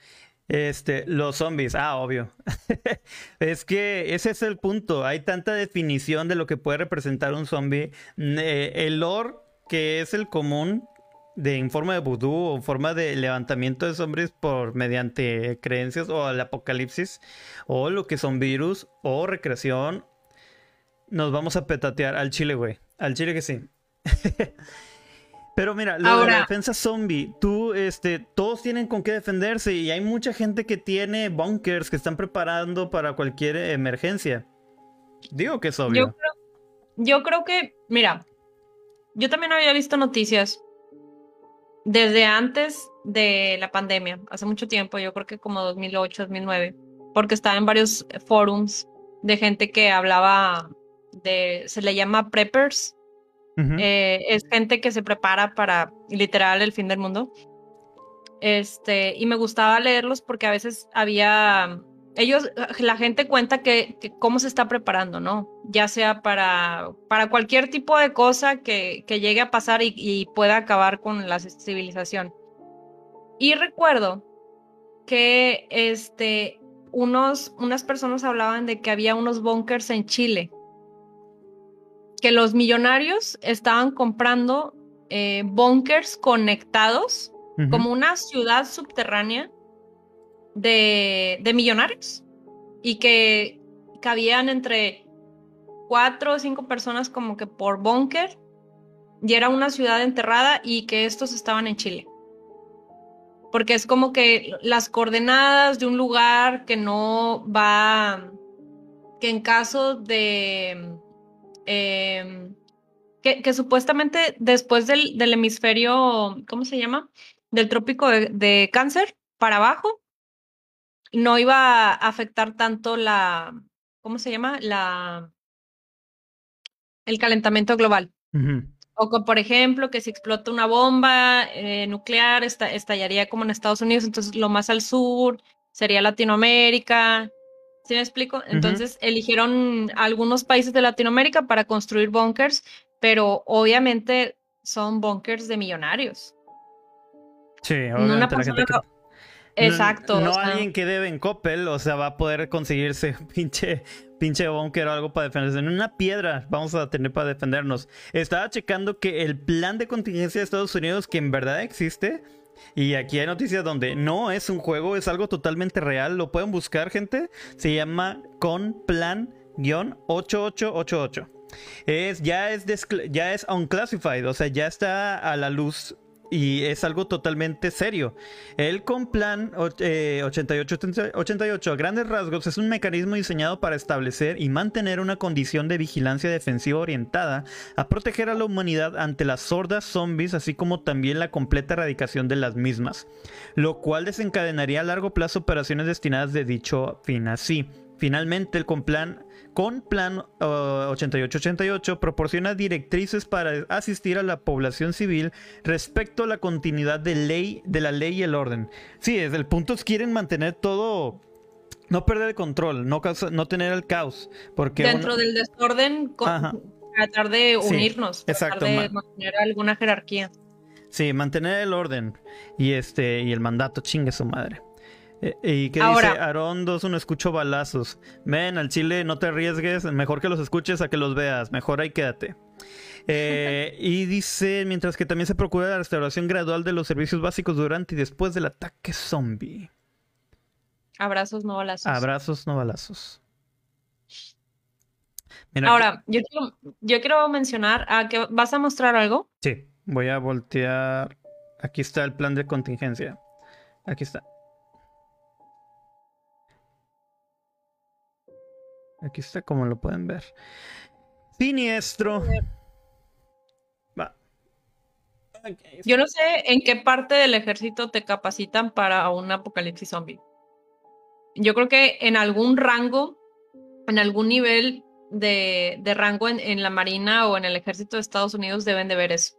Este, los zombies, ah, obvio. es que ese es el punto. Hay tanta definición de lo que puede representar un zombie. Eh, el lore, que es el común de en forma de vudú o en forma de levantamiento de zombies por mediante creencias o el apocalipsis o lo que son virus o recreación nos vamos a petatear al chile, güey. Al chile que sí. Pero mira, la defensa zombie, tú, este, todos tienen con qué defenderse y hay mucha gente que tiene bunkers que están preparando para cualquier emergencia. Digo que es obvio. Yo creo, yo creo que, mira, yo también había visto noticias desde antes de la pandemia, hace mucho tiempo, yo creo que como 2008, 2009, porque estaba en varios forums de gente que hablaba de, se le llama preppers. Eh, es gente que se prepara para literal el fin del mundo. Este, y me gustaba leerlos porque a veces había, ellos, la gente cuenta que, cómo se está preparando, ¿no? Ya sea para, para cualquier tipo de cosa que, que llegue a pasar y, y pueda acabar con la civilización. Y recuerdo que este, unos, unas personas hablaban de que había unos bunkers en Chile que los millonarios estaban comprando eh, bunkers conectados como una ciudad subterránea de, de, millonarios y que cabían entre cuatro o cinco personas como que por búnker y era una ciudad enterrada y que estos estaban en Chile. Porque es como que las coordenadas de un lugar que no va, que en caso de Em, que, supuestamente después del, del, hemisferio, ¿cómo se llama? Del trópico de, cáncer para abajo, no iba a afectar tanto la, ¿cómo se llama? La, el calentamiento global. O por ejemplo, que si explota una bomba eh, nuclear, estallaría como en Estados Unidos, entonces lo más al sur sería Latinoamérica, ¿Sí me explico? Entonces eligieron algunos países de Latinoamérica para construir bunkers, pero obviamente son bunkers de millonarios. Sí, obviamente la gente Exacto. No, alguien que debe en Coppel, o sea, va a poder conseguirse pinche, pinche bunker o algo para defenderse. En una piedra vamos a tener para defendernos. Estaba checando que el plan de contingencia de Estados Unidos, que en verdad existe, y aquí hay noticias donde no es un juego, es algo totalmente real. Lo pueden buscar, gente. Se llama Con Plan-8888. Es, ya, es ya es unclassified, o sea, ya está a la luz y es algo totalmente serio. El Complan 8888 a grandes rasgos es un mecanismo diseñado para establecer y mantener una condición de vigilancia defensiva orientada a proteger a la humanidad ante las sordas zombies, así como también la completa erradicación de las mismas, lo cual desencadenaría a largo plazo operaciones destinadas de dicho fin así. Finalmente, el Complan con Plan 8888 uh, proporciona directrices para asistir a la población civil respecto a la continuidad de, ley, de la ley y el orden. Sí, desde el punto es quieren mantener todo no perder el control, no, no tener el caos. Porque Dentro del desorden, tratar de unirnos, exacto, tratar de mantener alguna jerarquía. Sí, mantener el orden y este y el mandato, chingue su madre. Eh, ¿Y qué dice Aarón 2? No escucho balazos. Ven, al chile no te arriesgues. Mejor que los escuches a que los veas. Mejor ahí quédate. Eh, y dice, mientras que también se procura la restauración gradual de los servicios básicos durante y después del ataque zombie. Abrazos, no balazos. Abrazos, no balazos. Ahora, yo, quiero, yo quiero mencionar, ¿a que ¿vas a mostrar algo? Sí, voy a voltear. Aquí está el plan de contingencia. Aquí está. Aquí está como lo pueden ver. Siniestro. Va. Yo no sé en qué parte del ejército te capacitan para un apocalipsis zombie. Yo creo que en algún rango, en algún nivel de, rango en, la Marina o en el ejército de Estados Unidos deben de ver eso.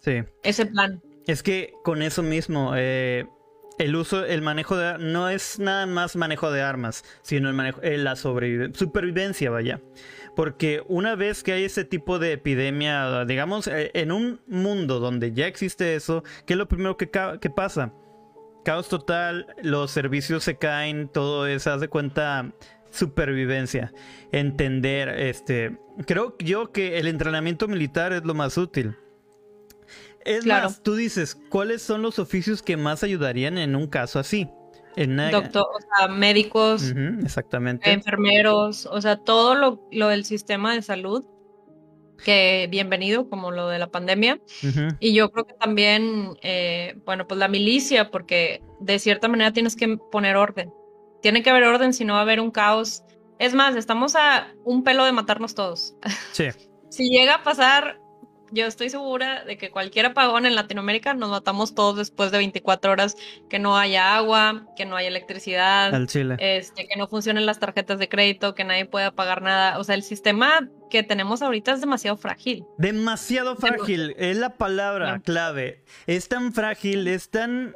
Sí. Ese plan. Es que con eso mismo, eh, el uso, el manejo de no es nada más manejo de armas, sino el manejo, eh, la supervivencia, vaya. Porque una vez que hay ese tipo de epidemia, digamos, eh, en un mundo donde ya existe eso, ¿qué es lo primero que, que pasa? Caos total, los servicios se caen, todo eso, haz de cuenta, supervivencia. Entender, este. Creo yo que el entrenamiento militar es lo más útil. Es más, tú dices, ¿cuáles son los oficios que más ayudarían en un caso así? En Doctor, o sea, médicos, exactamente. enfermeros, o sea, todo lo, lo, del sistema de salud, que bienvenido, como lo de la pandemia. Y yo creo que también, eh, bueno, pues la milicia, porque de cierta manera tienes que poner orden. Tiene que haber orden, si no va a haber un caos. Es más, estamos a un pelo de matarnos todos. Sí. si llega a pasar yo estoy segura de que cualquier apagón en Latinoamérica nos matamos todos después de 24 horas, que no haya agua, que no haya electricidad, Este, que no funcionen las tarjetas de crédito, que nadie pueda pagar nada. O sea, el sistema que tenemos ahorita es demasiado frágil. Demasiado frágil, es la palabra clave. Es tan frágil, es tan...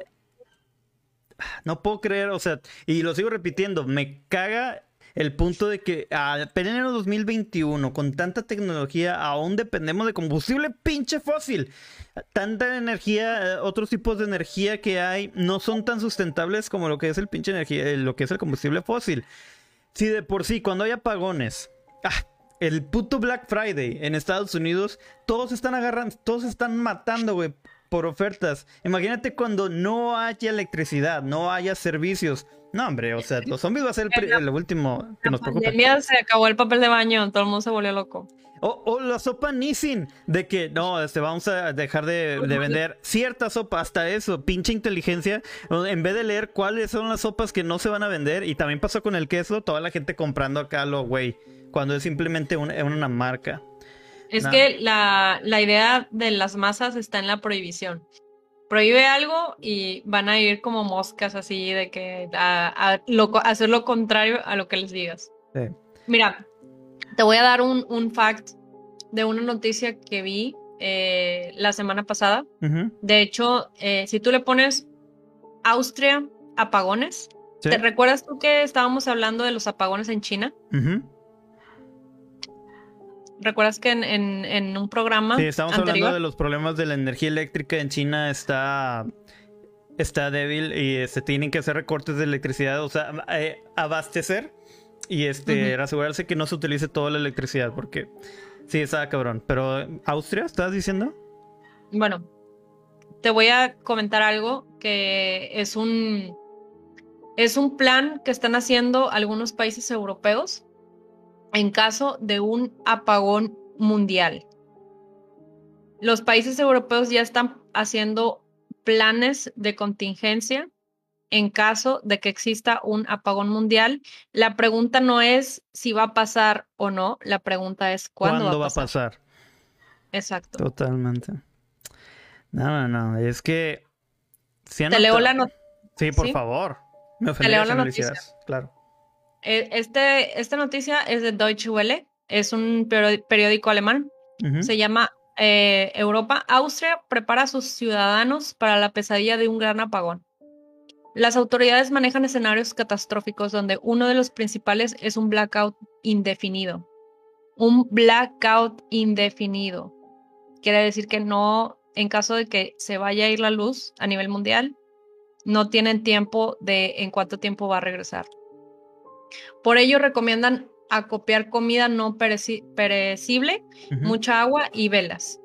No puedo creer, o sea, y lo sigo repitiendo, me caga el punto de que a pleno 2021, con tanta tecnología, aún dependemos de combustible pinche fósil. Tanta energía, eh, otros tipos de energía que hay, no son tan sustentables como lo que es el pinche energía, eh, lo que es el combustible fósil. Si de por sí, cuando hay apagones, ah, el puto Black Friday en Estados Unidos, todos están agarrando, todos están matando, güey, por ofertas. Imagínate cuando no haya electricidad, no haya servicios, no, hombre, o sea, los zombies va a ser el, último que nos preocupa. se acabó el papel de baño, todo el mundo se volvió loco. O, la sopa Nissin, de que no, este, vamos a dejar de, vender cierta sopa, hasta eso, pinche inteligencia. En vez de leer cuáles son las sopas que no se van a vender, y también pasó con el queso, toda la gente comprando acá lo güey, cuando es simplemente una marca. Es que la, la idea de las masas está en la prohibición prohíbe algo y van a ir como moscas así de que a, hacer lo contrario a lo que les digas. Mira, te voy a dar un, un, fact de una noticia que vi eh, la semana pasada. De hecho, eh, si tú le pones Austria apagones, ¿te recuerdas tú que estábamos hablando de los apagones en China? ¿Recuerdas que en, un programa. Sí, estamos hablando de los problemas de la energía eléctrica en China. Está, está débil y se tienen que hacer recortes de electricidad, o sea, eh, abastecer y este, asegurarse que no se utilice toda la electricidad, porque sí, está cabrón. Pero, ¿Austria estás diciendo? Bueno, te voy a comentar algo que es un. Es un plan que están haciendo algunos países europeos en caso de un apagón mundial. Los países europeos ya están haciendo planes de contingencia en caso de que exista un apagón mundial. La pregunta no es si va a pasar o no, la pregunta es cuándo, va, a pasar? Exacto. Totalmente. No, no, no, es que... Te leo la noticia. Sí, por favor. Me Te leo la noticia. Claro. Eh, este, esta noticia es de Deutsche Welle, es un periódico alemán. Se llama eh, Europa. Austria prepara a sus ciudadanos para la pesadilla de un gran apagón. Las autoridades manejan escenarios catastróficos donde uno de los principales es un blackout indefinido. Un blackout indefinido. Quiere decir que no, en caso de que se vaya a ir la luz a nivel mundial, no tienen tiempo de en cuánto tiempo va a regresar. Por ello recomiendan acopiar comida no perecible, mucha agua y velas.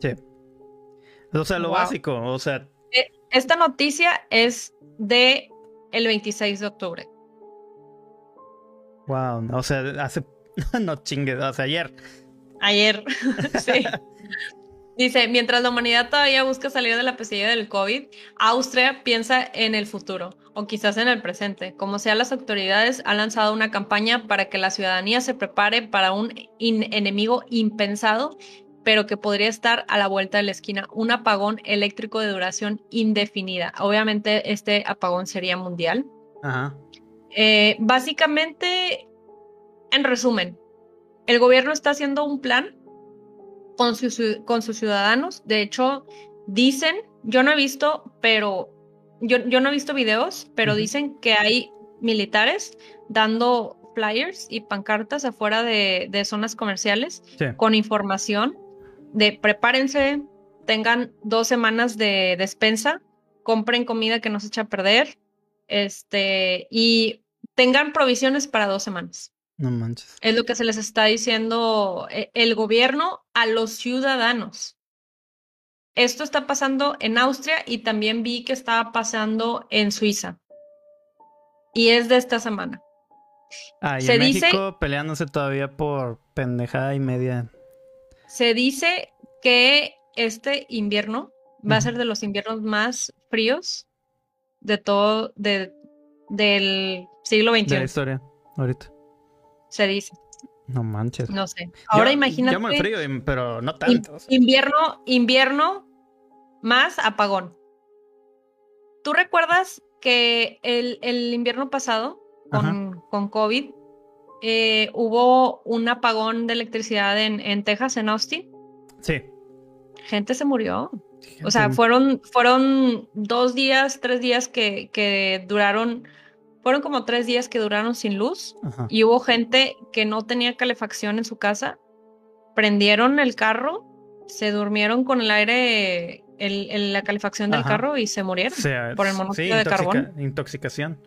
Sí. O sea, lo básico, o sea. E, esta noticia es de el 26 de octubre. Wow, o sea, hace no chingues, o sea, ayer. Ayer, sí. Dice, mientras la humanidad todavía busca salir de la pesadilla del COVID, Austria piensa en el futuro o quizás en el presente. Como sea, las autoridades han lanzado una campaña para que la ciudadanía se prepare para un enemigo impensado pero que podría estar a la vuelta de la esquina, un apagón eléctrico de duración indefinida. Obviamente este apagón sería mundial. Ajá. Eh, básicamente, en resumen, el gobierno está haciendo un plan con, con sus ciudadanos. De hecho, dicen, yo no he visto, pero yo, yo no he visto videos, pero dicen que hay militares dando flyers y pancartas afuera de, zonas comerciales con información de prepárense, tengan dos semanas de despensa, compren comida que no se echa a perder, este, y tengan provisiones para dos semanas. No manches. Es lo que se les está diciendo eh, el gobierno a los ciudadanos. Esto está pasando en Austria y también vi que estaba pasando en Suiza. Y es de esta semana. Ah, y se en México peleándose todavía por pendejada y media. Se dice que este invierno va a ser de los inviernos más fríos de todo, de, del siglo XXI. De la historia, ahorita. Se dice. No manches. No sé. Ahora imagínate. Ya frío, pero no tanto. Invierno, invierno más apagón. ¿Tú recuerdas que el, el invierno pasado, con, con COVID, eh, hubo un apagón de electricidad en, en Texas, en Austin? Sí. Gente se murió. O sea, fueron, fueron dos días, tres días que, que duraron, fueron como tres días que duraron sin luz y hubo gente que no tenía calefacción en su casa, prendieron el carro, se durmieron con el aire, el, la calefacción del carro y se murieron por el monóxido de carbón. Intoxicación.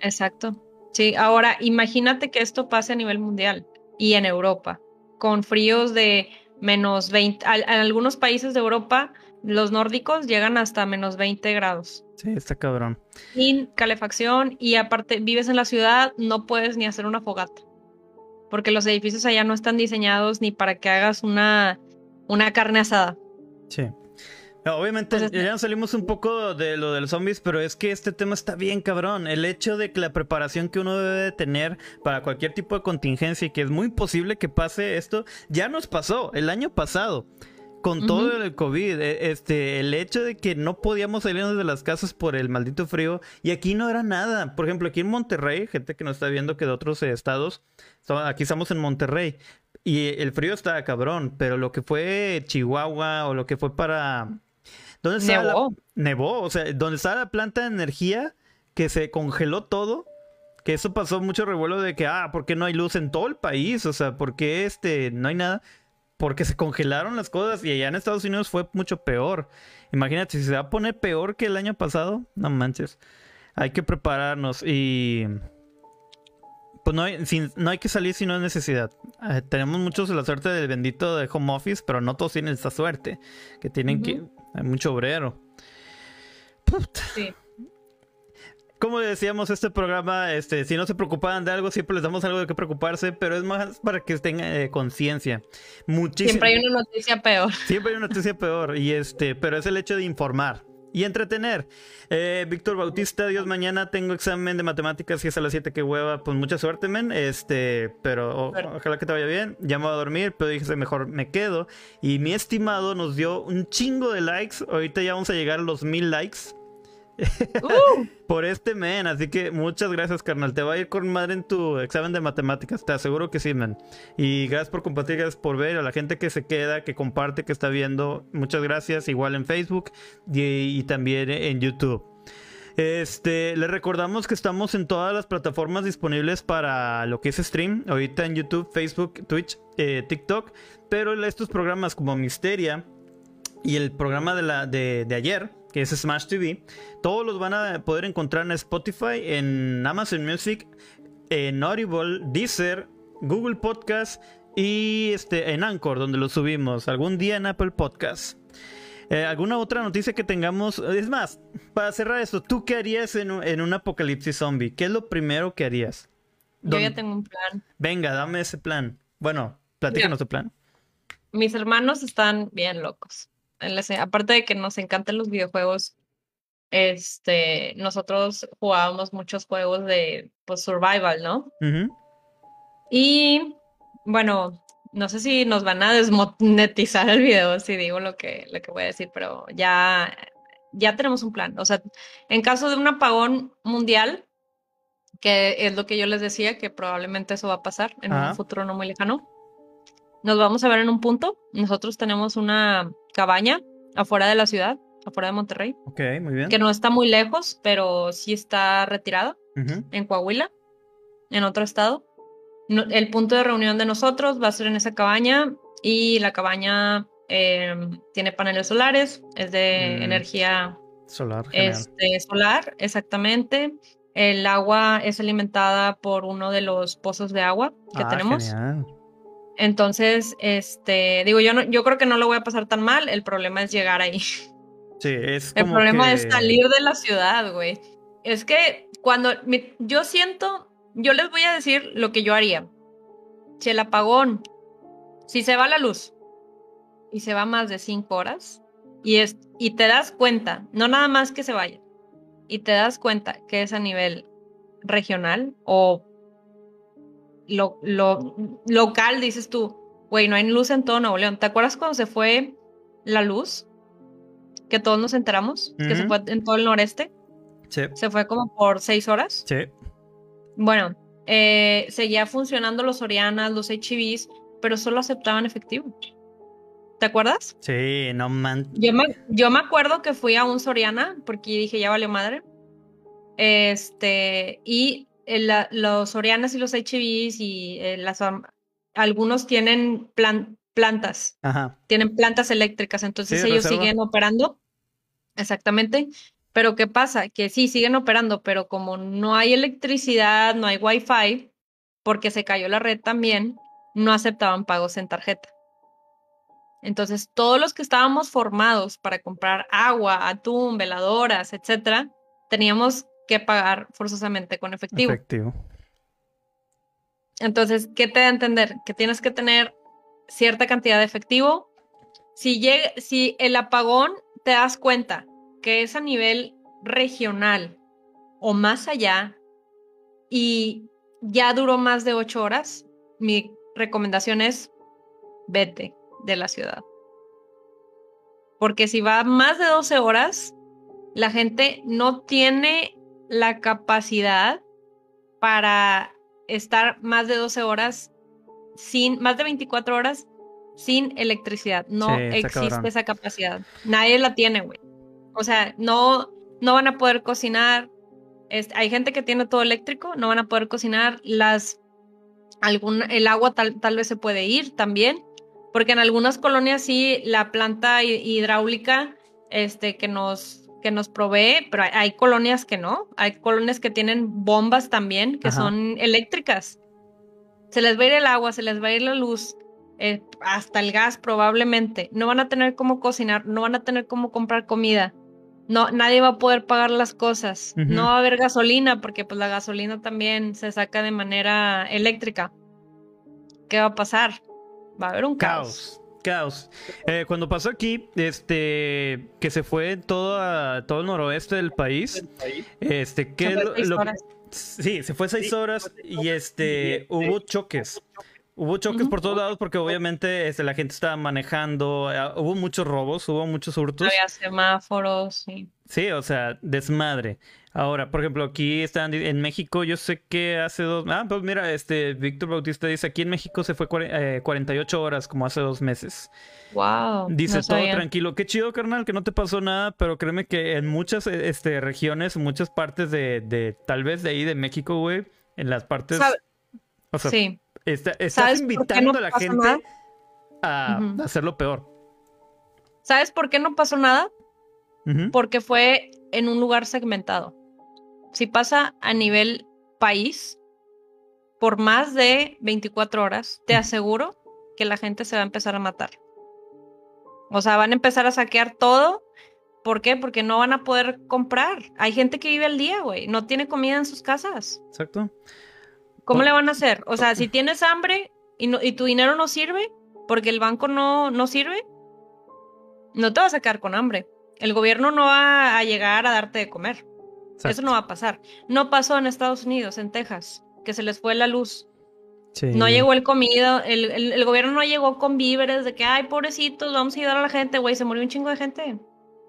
Exacto. Sí, ahora imagínate que esto pase a nivel mundial y en Europa, con fríos de menos 20, en algunos países de Europa los nórdicos llegan hasta menos 20 grados. Sí, está cabrón. Sin calefacción y aparte vives en la ciudad, no puedes ni hacer una fogata. Porque los edificios allá no están diseñados ni para que hagas una, una carne asada. Sí. Obviamente ya salimos un poco de lo de los zombies, pero es que este tema está bien cabrón. El hecho de que la preparación que uno debe tener para cualquier tipo de contingencia y que es muy posible que pase esto, ya nos pasó el año pasado con todo el COVID, e, este, el hecho de que no podíamos salirnos de las casas por el maldito frío y aquí no era nada. Por ejemplo, aquí en Monterrey, gente que nos está viendo que de otros estados, aquí estamos en Monterrey y el frío está cabrón, pero lo que fue Chihuahua o lo que fue para... ¿Dónde nevó. nevó, o sea, donde estaba la planta de energía que se congeló todo. Que eso pasó mucho revuelo de que, ah, ¿por qué no hay luz en todo el país? O sea, ¿por qué este, no hay nada? porque se congelaron las cosas y allá en Estados Unidos fue mucho peor. Imagínate, si se va a poner peor que el año pasado, no manches. Hay que prepararnos y... Pues no hay, no hay que salir si no es necesidad. Eh, tenemos muchos la suerte del bendito de home office, pero no todos tienen esta suerte. Que tienen que... Hay mucho obrero. Sí como decíamos, este programa, este, si no se preocupaban de algo, siempre les damos algo de qué preocuparse, pero es más para que tengan eh, conciencia. Muchísimo. Siempre hay una noticia peor. Siempre hay una noticia peor, y este, pero es el hecho de informar y entretener. Eh, Víctor Bautista, Dios, mañana tengo examen de matemáticas y es a las 7 que hueva. Pues mucha suerte, men. Este, pero ojalá que te vaya bien. Ya me voy a dormir, pero dije mejor me quedo. Y mi estimado nos dio un chingo de likes. Ahorita ya vamos a llegar a los mil likes. Uh. por este men. Así que muchas gracias, carnal. Te va a ir con madre en tu examen de matemáticas. Te aseguro que sí, man. Y gracias por compartir, gracias por ver. A la gente que se queda, que comparte, que está viendo. Muchas gracias. Igual en Facebook y, también en YouTube. Este, les recordamos que estamos en todas las plataformas disponibles para lo que es stream. Ahorita en YouTube, Facebook, Twitch, eh, TikTok. Pero estos programas como Misteria y el programa de, la, de, de ayer que es Smash TV. Todos los van a poder encontrar en Spotify, en Amazon Music, en Audible, Deezer, Google Podcast y este, en Anchor, donde lo subimos. Algún día en Apple Podcast. Eh, ¿Alguna otra noticia que tengamos? Es más, para cerrar esto, ¿tú qué harías en un, apocalipsis zombie? ¿Qué es lo primero que harías? Yo ya tengo un plan. Venga, dame ese plan. Bueno, platícanos tu plan. Mis hermanos están bien locos aparte de que nos encantan los videojuegos, este, nosotros jugábamos muchos juegos de pues, survival, ¿no? Y bueno, no sé si nos van a desmonetizar el video si digo lo que, lo que voy a decir, pero ya, ya tenemos un plan. O sea, en caso de un apagón mundial, que es lo que yo les decía, que probablemente eso va a pasar en un futuro no muy lejano, nos vamos a ver en un punto. Nosotros tenemos una cabaña afuera de la ciudad, afuera de Monterrey. Ok, muy bien. Que no está muy lejos, pero sí está retirada en Coahuila, en otro estado. el punto de reunión de nosotros va a ser en esa cabaña y la cabaña em, tiene paneles solares, es de mm. energía solar. Este, solar, exactamente. El agua es alimentada por uno de los pozos de agua que ah, tenemos. Genial. Entonces, este, digo, yo no, yo creo que no lo voy a pasar tan mal. El problema es llegar ahí. Sí, es El problema es salir de la ciudad, güey. Es que cuando yo siento, yo les voy a decir lo que yo haría. Si el apagón, si se va la luz y se va más de cinco horas y, es, y te das cuenta, no nada más que se vaya, y te das cuenta que es a nivel regional o lo, lo local, dices tú, güey, no hay luz en todo Nuevo León. ¿Te acuerdas cuando se fue la luz? Que todos nos enteramos, que se fue en todo el noreste. Sí. Se fue como por seis horas. Sí. Bueno, eh, seguía funcionando los Orianas, los HVs, pero solo aceptaban efectivo. ¿Te acuerdas? Sí, no man. Yo me, yo me acuerdo que fui a un Soriana porque dije, ya valió madre. Este, y los Orianas y los HVs y eh, las, algunos tienen plantas, tienen plantas eléctricas, entonces ellos siguen operando. Exactamente. Pero ¿qué pasa? Que sí, siguen operando, pero como no hay electricidad, no hay wifi, porque se cayó la red también, no aceptaban pagos en tarjeta. Entonces, todos los que estábamos formados para comprar agua, atún, veladoras, etcétera, teníamos que pagar forzosamente con efectivo. Efectivo. Entonces, ¿qué te da a entender? Que tienes que tener cierta cantidad de efectivo. Si, llega, si el apagón te das cuenta que es a nivel regional o más allá y ya duró más de ocho horas, mi recomendación es vete de la ciudad. Porque si va más de 12 horas, la gente no tiene la capacidad para estar más de 12 horas sin, más de 24 horas sin electricidad. No existe esa capacidad. Nadie la tiene, güey. O sea, no, no van a poder cocinar. hay gente que tiene todo eléctrico, no van a poder cocinar. Las, algún, el agua tal, tal vez se puede ir también, porque en algunas colonias sí la planta hidráulica este, que nos que nos provee, pero hay, colonias que no. Hay colonias que tienen bombas también, que son eléctricas. Se les va a ir el agua, se les va a ir la luz, eh, hasta el gas probablemente. No van a tener cómo cocinar, no van a tener cómo comprar comida. No, nadie va a poder pagar las cosas. No va a haber gasolina, porque pues la gasolina también se saca de manera eléctrica. ¿Qué va a pasar? Va a haber un caos. Caos. Eh, cuando pasó aquí, este, que se fue todo, todo el noroeste del país, este, que lo, sí, se fue seis horas y este, hubo choques. Hubo choques por todos lados porque obviamente este, la gente estaba manejando, eh, hubo muchos robos, hubo muchos hurtos. Había semáforos, sí. Sí, o sea, desmadre. Ahora, por ejemplo, aquí están en México, yo sé que hace dos... Ah, pues mira, este Víctor Bautista dice, aquí en México se fue 48 eh, horas, como hace dos meses. Wow. Dice, todo tranquilo. Qué chido, carnal, que no te pasó nada, pero créeme que en muchas eh, este, regiones, en muchas partes de, tal vez de ahí de México, güey, en las partes... O sea, sí. estás invitando a la gente a hacerlo peor. ¿Sabes por qué no pasó nada? porque fue en un lugar segmentado. Si pasa a nivel país, por más de 24 horas, te aseguro que la gente se va a empezar a matar. O sea, van a empezar a saquear todo. ¿Por qué? Porque no van a poder comprar. Hay gente que vive al día, güey. No tiene comida en sus casas. Exacto. ¿Cómo le van a hacer? O sea, si tienes hambre y, y tu dinero no sirve, porque el banco no, no sirve, no te vas a quedar con hambre. El gobierno no va a llegar a darte de comer. Eso no va a pasar. No pasó en Estados Unidos, en Texas, que se les fue la luz. No llegó el comido, el, el, gobierno no llegó con víveres de que, ay, pobrecitos, vamos a ayudar a la gente, güey, se murió un chingo de gente.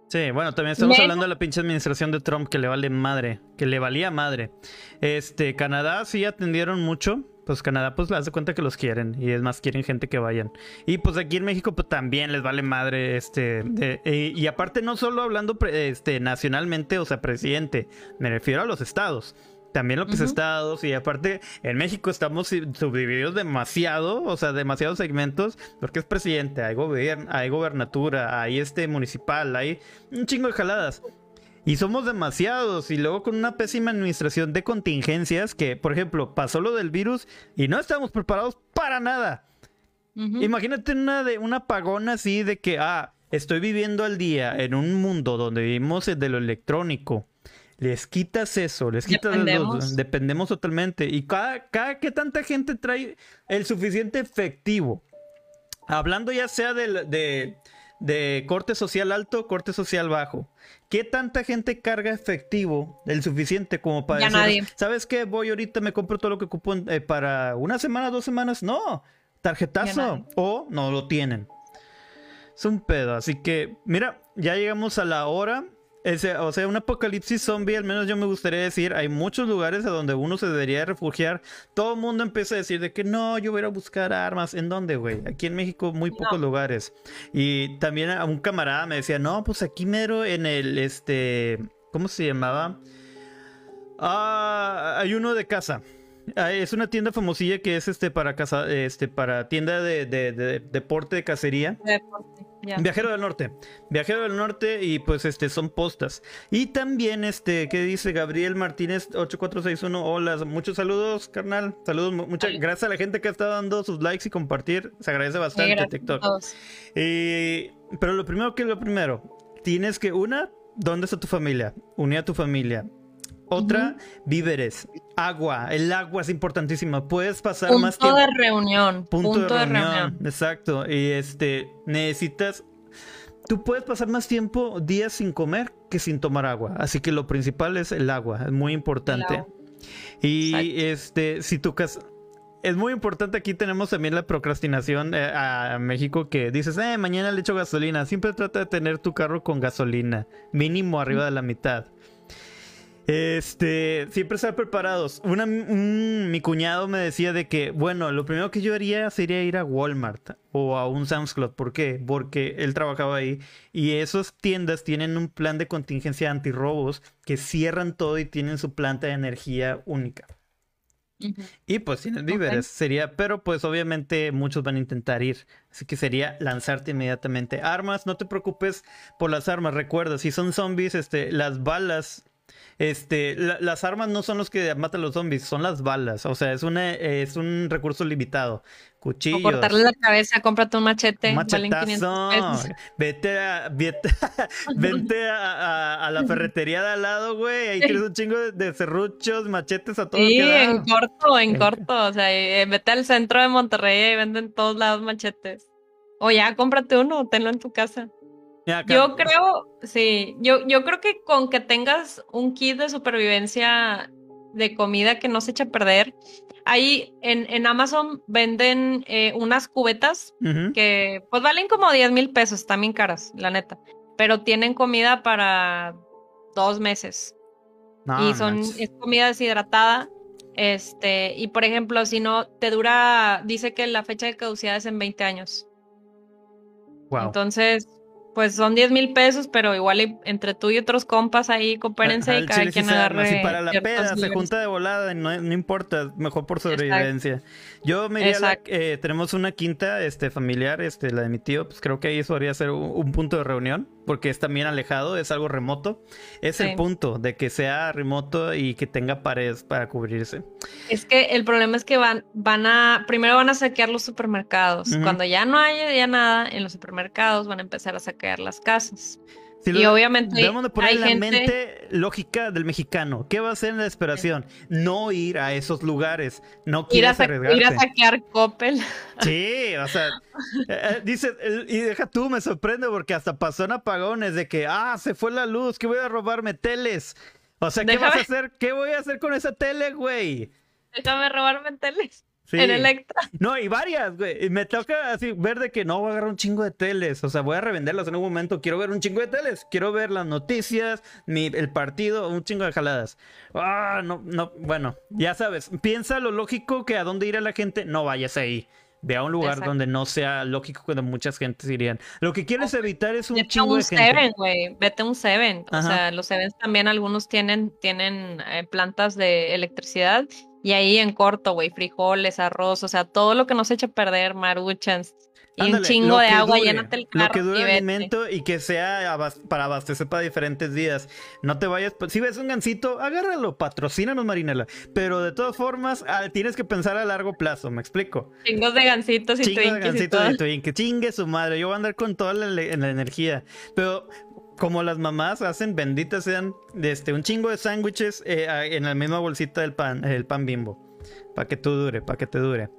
Sí, bueno, también estamos hablando de la pinche administración de Trump que le vale madre, que le valía madre. Este, Canadá sí atendieron mucho, pues Canadá pues le hace cuenta que los quieren y es más quieren gente que vayan. Y pues aquí en México pues también les vale madre este y aparte no solo hablando este nacionalmente, o sea, presidente, me refiero a los estados también lo que es estados y aparte en México estamos subdivididos demasiado, o sea, demasiados segmentos, porque es presidente, hay gobierno, hay gobernatura, hay este municipal, hay un chingo de jaladas. Y somos demasiados y luego con una pésima administración de contingencias que, por ejemplo, pasó lo del virus y no estamos preparados para nada. Imagínate una de un apagón así de que, ah, estoy viviendo al día en un mundo donde vivimos de lo electrónico les quitas eso, les quitas dependemos, dependemos totalmente. Y cada, cada que tanta gente trae el suficiente efectivo, hablando ya sea de, de, corte social alto, corte social bajo, ¿qué tanta gente carga efectivo el suficiente como para ya nadie. ¿sabes qué? Voy ahorita, me compro todo lo que ocupo eh, para una semana, dos semanas. No, tarjetazo o no lo tienen. Es un pedo, así que mira, ya llegamos a la hora o sea, un apocalipsis zombie, al menos yo me gustaría decir, hay muchos lugares a donde uno se debería refugiar. Todo el mundo empieza a decir de que no, yo voy a buscar armas. ¿En dónde, güey? Aquí en México muy pocos lugares. Y también a un camarada me decía, no, pues aquí mero en el, este, ¿cómo se llamaba? Ah, hay uno de casa. Ah, es una tienda famosilla que es este para casa, este para tienda de, de deporte de cacería. Deporte. Viajero del Norte. Viajero del Norte y pues este son postas. Y también este, ¿qué dice Gabriel Martínez 8461? Hola, muchos saludos, carnal. Saludos, muchas gracias a la gente que está dando sus likes y compartir. Se agradece bastante TikTok. pero lo primero que lo primero, tienes que una, ¿dónde está tu familia? Unir a tu familia. Otra, víveres, agua. El agua es importantísima. Puedes pasar más tiempo. Punto de reunión. Punto, de, reunión. Exacto. Y este, necesitas. Tú puedes pasar más tiempo días sin comer que sin tomar agua. Así que lo principal es el agua. Es muy importante. Y este, si tu casa. Es muy importante, aquí tenemos también la procrastinación eh, a México que dices, eh, mañana le echo gasolina. Siempre trata de tener tu carro con gasolina, mínimo arriba de la mitad. Este, siempre estar preparados. Una, mi cuñado me decía de que, bueno, lo primero que yo haría sería ir a Walmart o a un Sam's Club. ¿Por qué? Porque él trabajaba ahí y esas tiendas tienen un plan de contingencia antirrobos que cierran todo y tienen su planta de energía única. Y pues tienes víveres, sería, pero pues obviamente muchos van a intentar ir, así que sería lanzarte inmediatamente. Armas, no te preocupes por las armas, recuerda, si son zombies, este, las balas este, las armas no son los que matan a los zombies, son las balas. O sea, es, una, es un recurso limitado. Cuchillos. O cortarle la cabeza, cómprate un machete. Machetazo. Vete a, vete, a, la ferretería de al lado, güey. Ahí tienes un chingo de, serruchos, machetes a todo. Sí, en corto, en corto. O sea, eh, vete al centro de Monterrey y venden todos lados machetes. O ya, cómprate uno, tenlo en tu casa yo creo, sí, yo, yo creo que con que tengas un kit de supervivencia de comida que no se echa a perder, ahí en, en Amazon venden eh, unas cubetas que pues valen como 10 mil pesos, también caras, la neta, pero tienen comida para dos meses. y son, es comida deshidratada. Este, y por ejemplo, si no te dura, dice que la fecha de caducidad es en 20 años. Wow. Entonces, pues son 10 mil pesos, pero igual entre tú y otros compas ahí coopérense y cada quien agarre. para la peda se junta de volada, no, no importa, mejor por sobrevivencia. Yo me diría, eh, tenemos una quinta este, familiar, este, la de mi tío, pues creo que ahí eso podría ser un, punto de reunión, porque es también alejado, es algo remoto. Es el punto de que sea remoto y que tenga paredes para cubrirse. Es que el problema es que van, van a, primero van a saquear los supermercados. Cuando ya no haya ya nada en los supermercados, van a empezar a saquear las casas. Y obviamente debemos de poner la mente lógica del mexicano. ¿Qué va a hacer en la desesperación? No ir a esos lugares. No ir a, ir a saquear Coppel. Sí, o sea, eh, eh, dice, y deja tú, me sorprende porque hasta pasó en apagones de que, ah, se fue la luz, que voy a robarme teles. O sea, ¿qué vas a hacer? ¿Qué voy a hacer con esa tele, güey? Déjame robarme teles. En Electra. No, y varias, güey. Me toca así ver de que no voy a agarrar un chingo de teles. O sea, voy a revenderlas en un momento. Quiero ver un chingo de teles. Quiero ver las noticias, mi, el partido, un chingo de jaladas. Ah, no, no. Bueno, ya sabes. Piensa lo lógico que a dónde irá la gente. No vayas ahí. Ve a un lugar donde no sea lógico cuando muchas gentes irían. Lo que quieres evitar es un chingo de gente. Seven, güey. Vete a un Seven. O sea, los Sevens también algunos tienen, tienen eh, plantas de electricidad y ahí en corto, güey, frijoles, arroz, o sea, todo lo que nos echa a perder, maruchans. Y un chingo de agua, llénate el carro. Lo que dure alimento y que sea para abastecer para diferentes días. No te vayas. Si ves un gancito, agárralo, patrocínanos, Marinela. Pero de todas formas, ah, tienes que pensar a largo plazo, ¿me explico? Chingos de gancitos y Chingos de gancitos y, Que chingue su madre. Yo voy a andar con toda la, la energía. Pero como las mamás hacen, benditas sean, este, un chingo de sándwiches eh, en la misma bolsita del pan, el pan bimbo. Para que tú dure, para que te dure.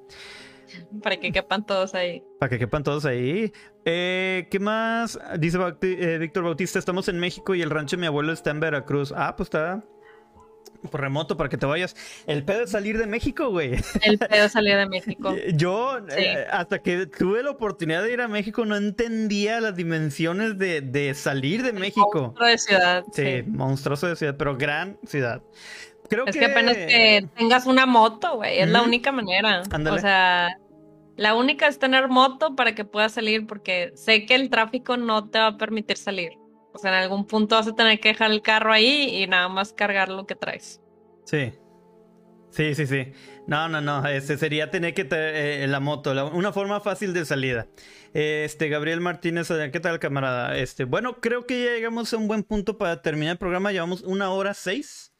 Para que quepan todos ahí. Para que quepan todos ahí. Eh, ¿Qué más? Dice eh, Víctor Bautista, estamos en México y el rancho de mi abuelo está en Veracruz. Ah, pues está, por remoto para que te vayas. El pedo es salir de México, güey. El pedo es salir de México. Yo, eh, hasta que tuve la oportunidad de ir a México, no entendía las dimensiones de, salir de México. Monstruo de ciudad. Sí, monstruoso de ciudad, pero gran ciudad. Creo es que... apenas que tengas una moto, güey, es la única manera. O sea, la única es tener moto para que puedas salir, porque sé que el tráfico no te va a permitir salir. O sea, en algún punto vas a tener que dejar el carro ahí y nada más cargar lo que traes. Sí. Sí, sí, sí. No, no, no. Este sería tener que eh, la moto. una forma fácil de salida. Este, Gabriel Martínez, ¿qué tal, camarada? Este, bueno, creo que ya llegamos a un buen punto para terminar el programa. Llevamos una hora seis.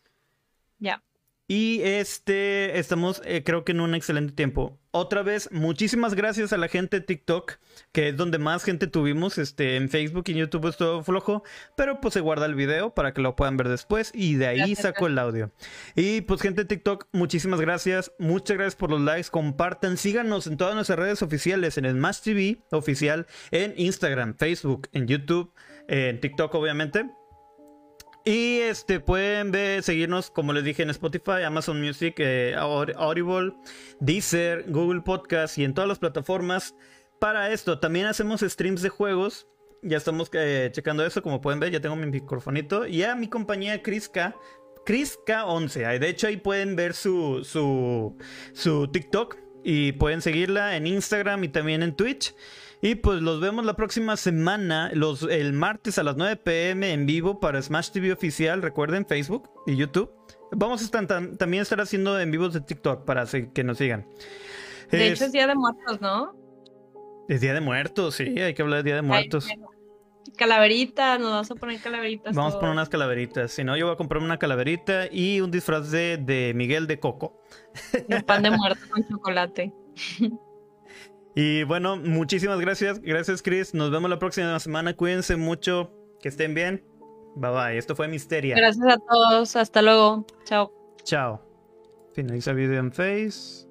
Ya. Y este, estamos eh, creo que en un excelente tiempo. Otra vez, muchísimas gracias a la gente de TikTok, que es donde más gente tuvimos. Este, en Facebook y YouTube es todo flojo, pero pues se guarda el video para que lo puedan ver después y de ahí saco el audio. Y pues gente de TikTok, muchísimas gracias. Muchas gracias por los likes, compartan, síganos en todas nuestras redes oficiales, en Smash TV oficial, en Instagram, Facebook, en YouTube, en TikTok obviamente. Y este pueden ver, seguirnos, como les dije, en Spotify, Amazon Music, eh, Audible, Deezer, Google Podcast y en todas las plataformas. Para esto, también hacemos streams de juegos. Ya estamos eh, checando eso, como pueden ver, ya tengo mi microfonito. Y a mi compañía. Chris K11. De hecho, ahí pueden ver su, su, su TikTok. Y pueden seguirla en Instagram y también en Twitch. Y pues los vemos la próxima semana, los, el martes a las 9 pm en vivo para Smash TV oficial, recuerden Facebook y YouTube. Vamos a estar, también estar haciendo en vivos de TikTok para que nos sigan. De hecho es Día de Muertos, ¿no? Es Día de Muertos, sí, hay que hablar de Día de Muertos. calaveritas, nos vamos a poner calaveritas. Vamos a poner unas calaveritas. Si no, yo voy a comprar una calaverita y un disfraz de, de Miguel de Coco. Un pan de muerto con chocolate. Y bueno, muchísimas gracias. Gracias, Chris. Nos vemos la próxima semana. Cuídense mucho. Que estén bien. Bye bye. Esto fue Misteria. Gracias a todos. Hasta luego. Chao. Chao. Finaliza video en Face.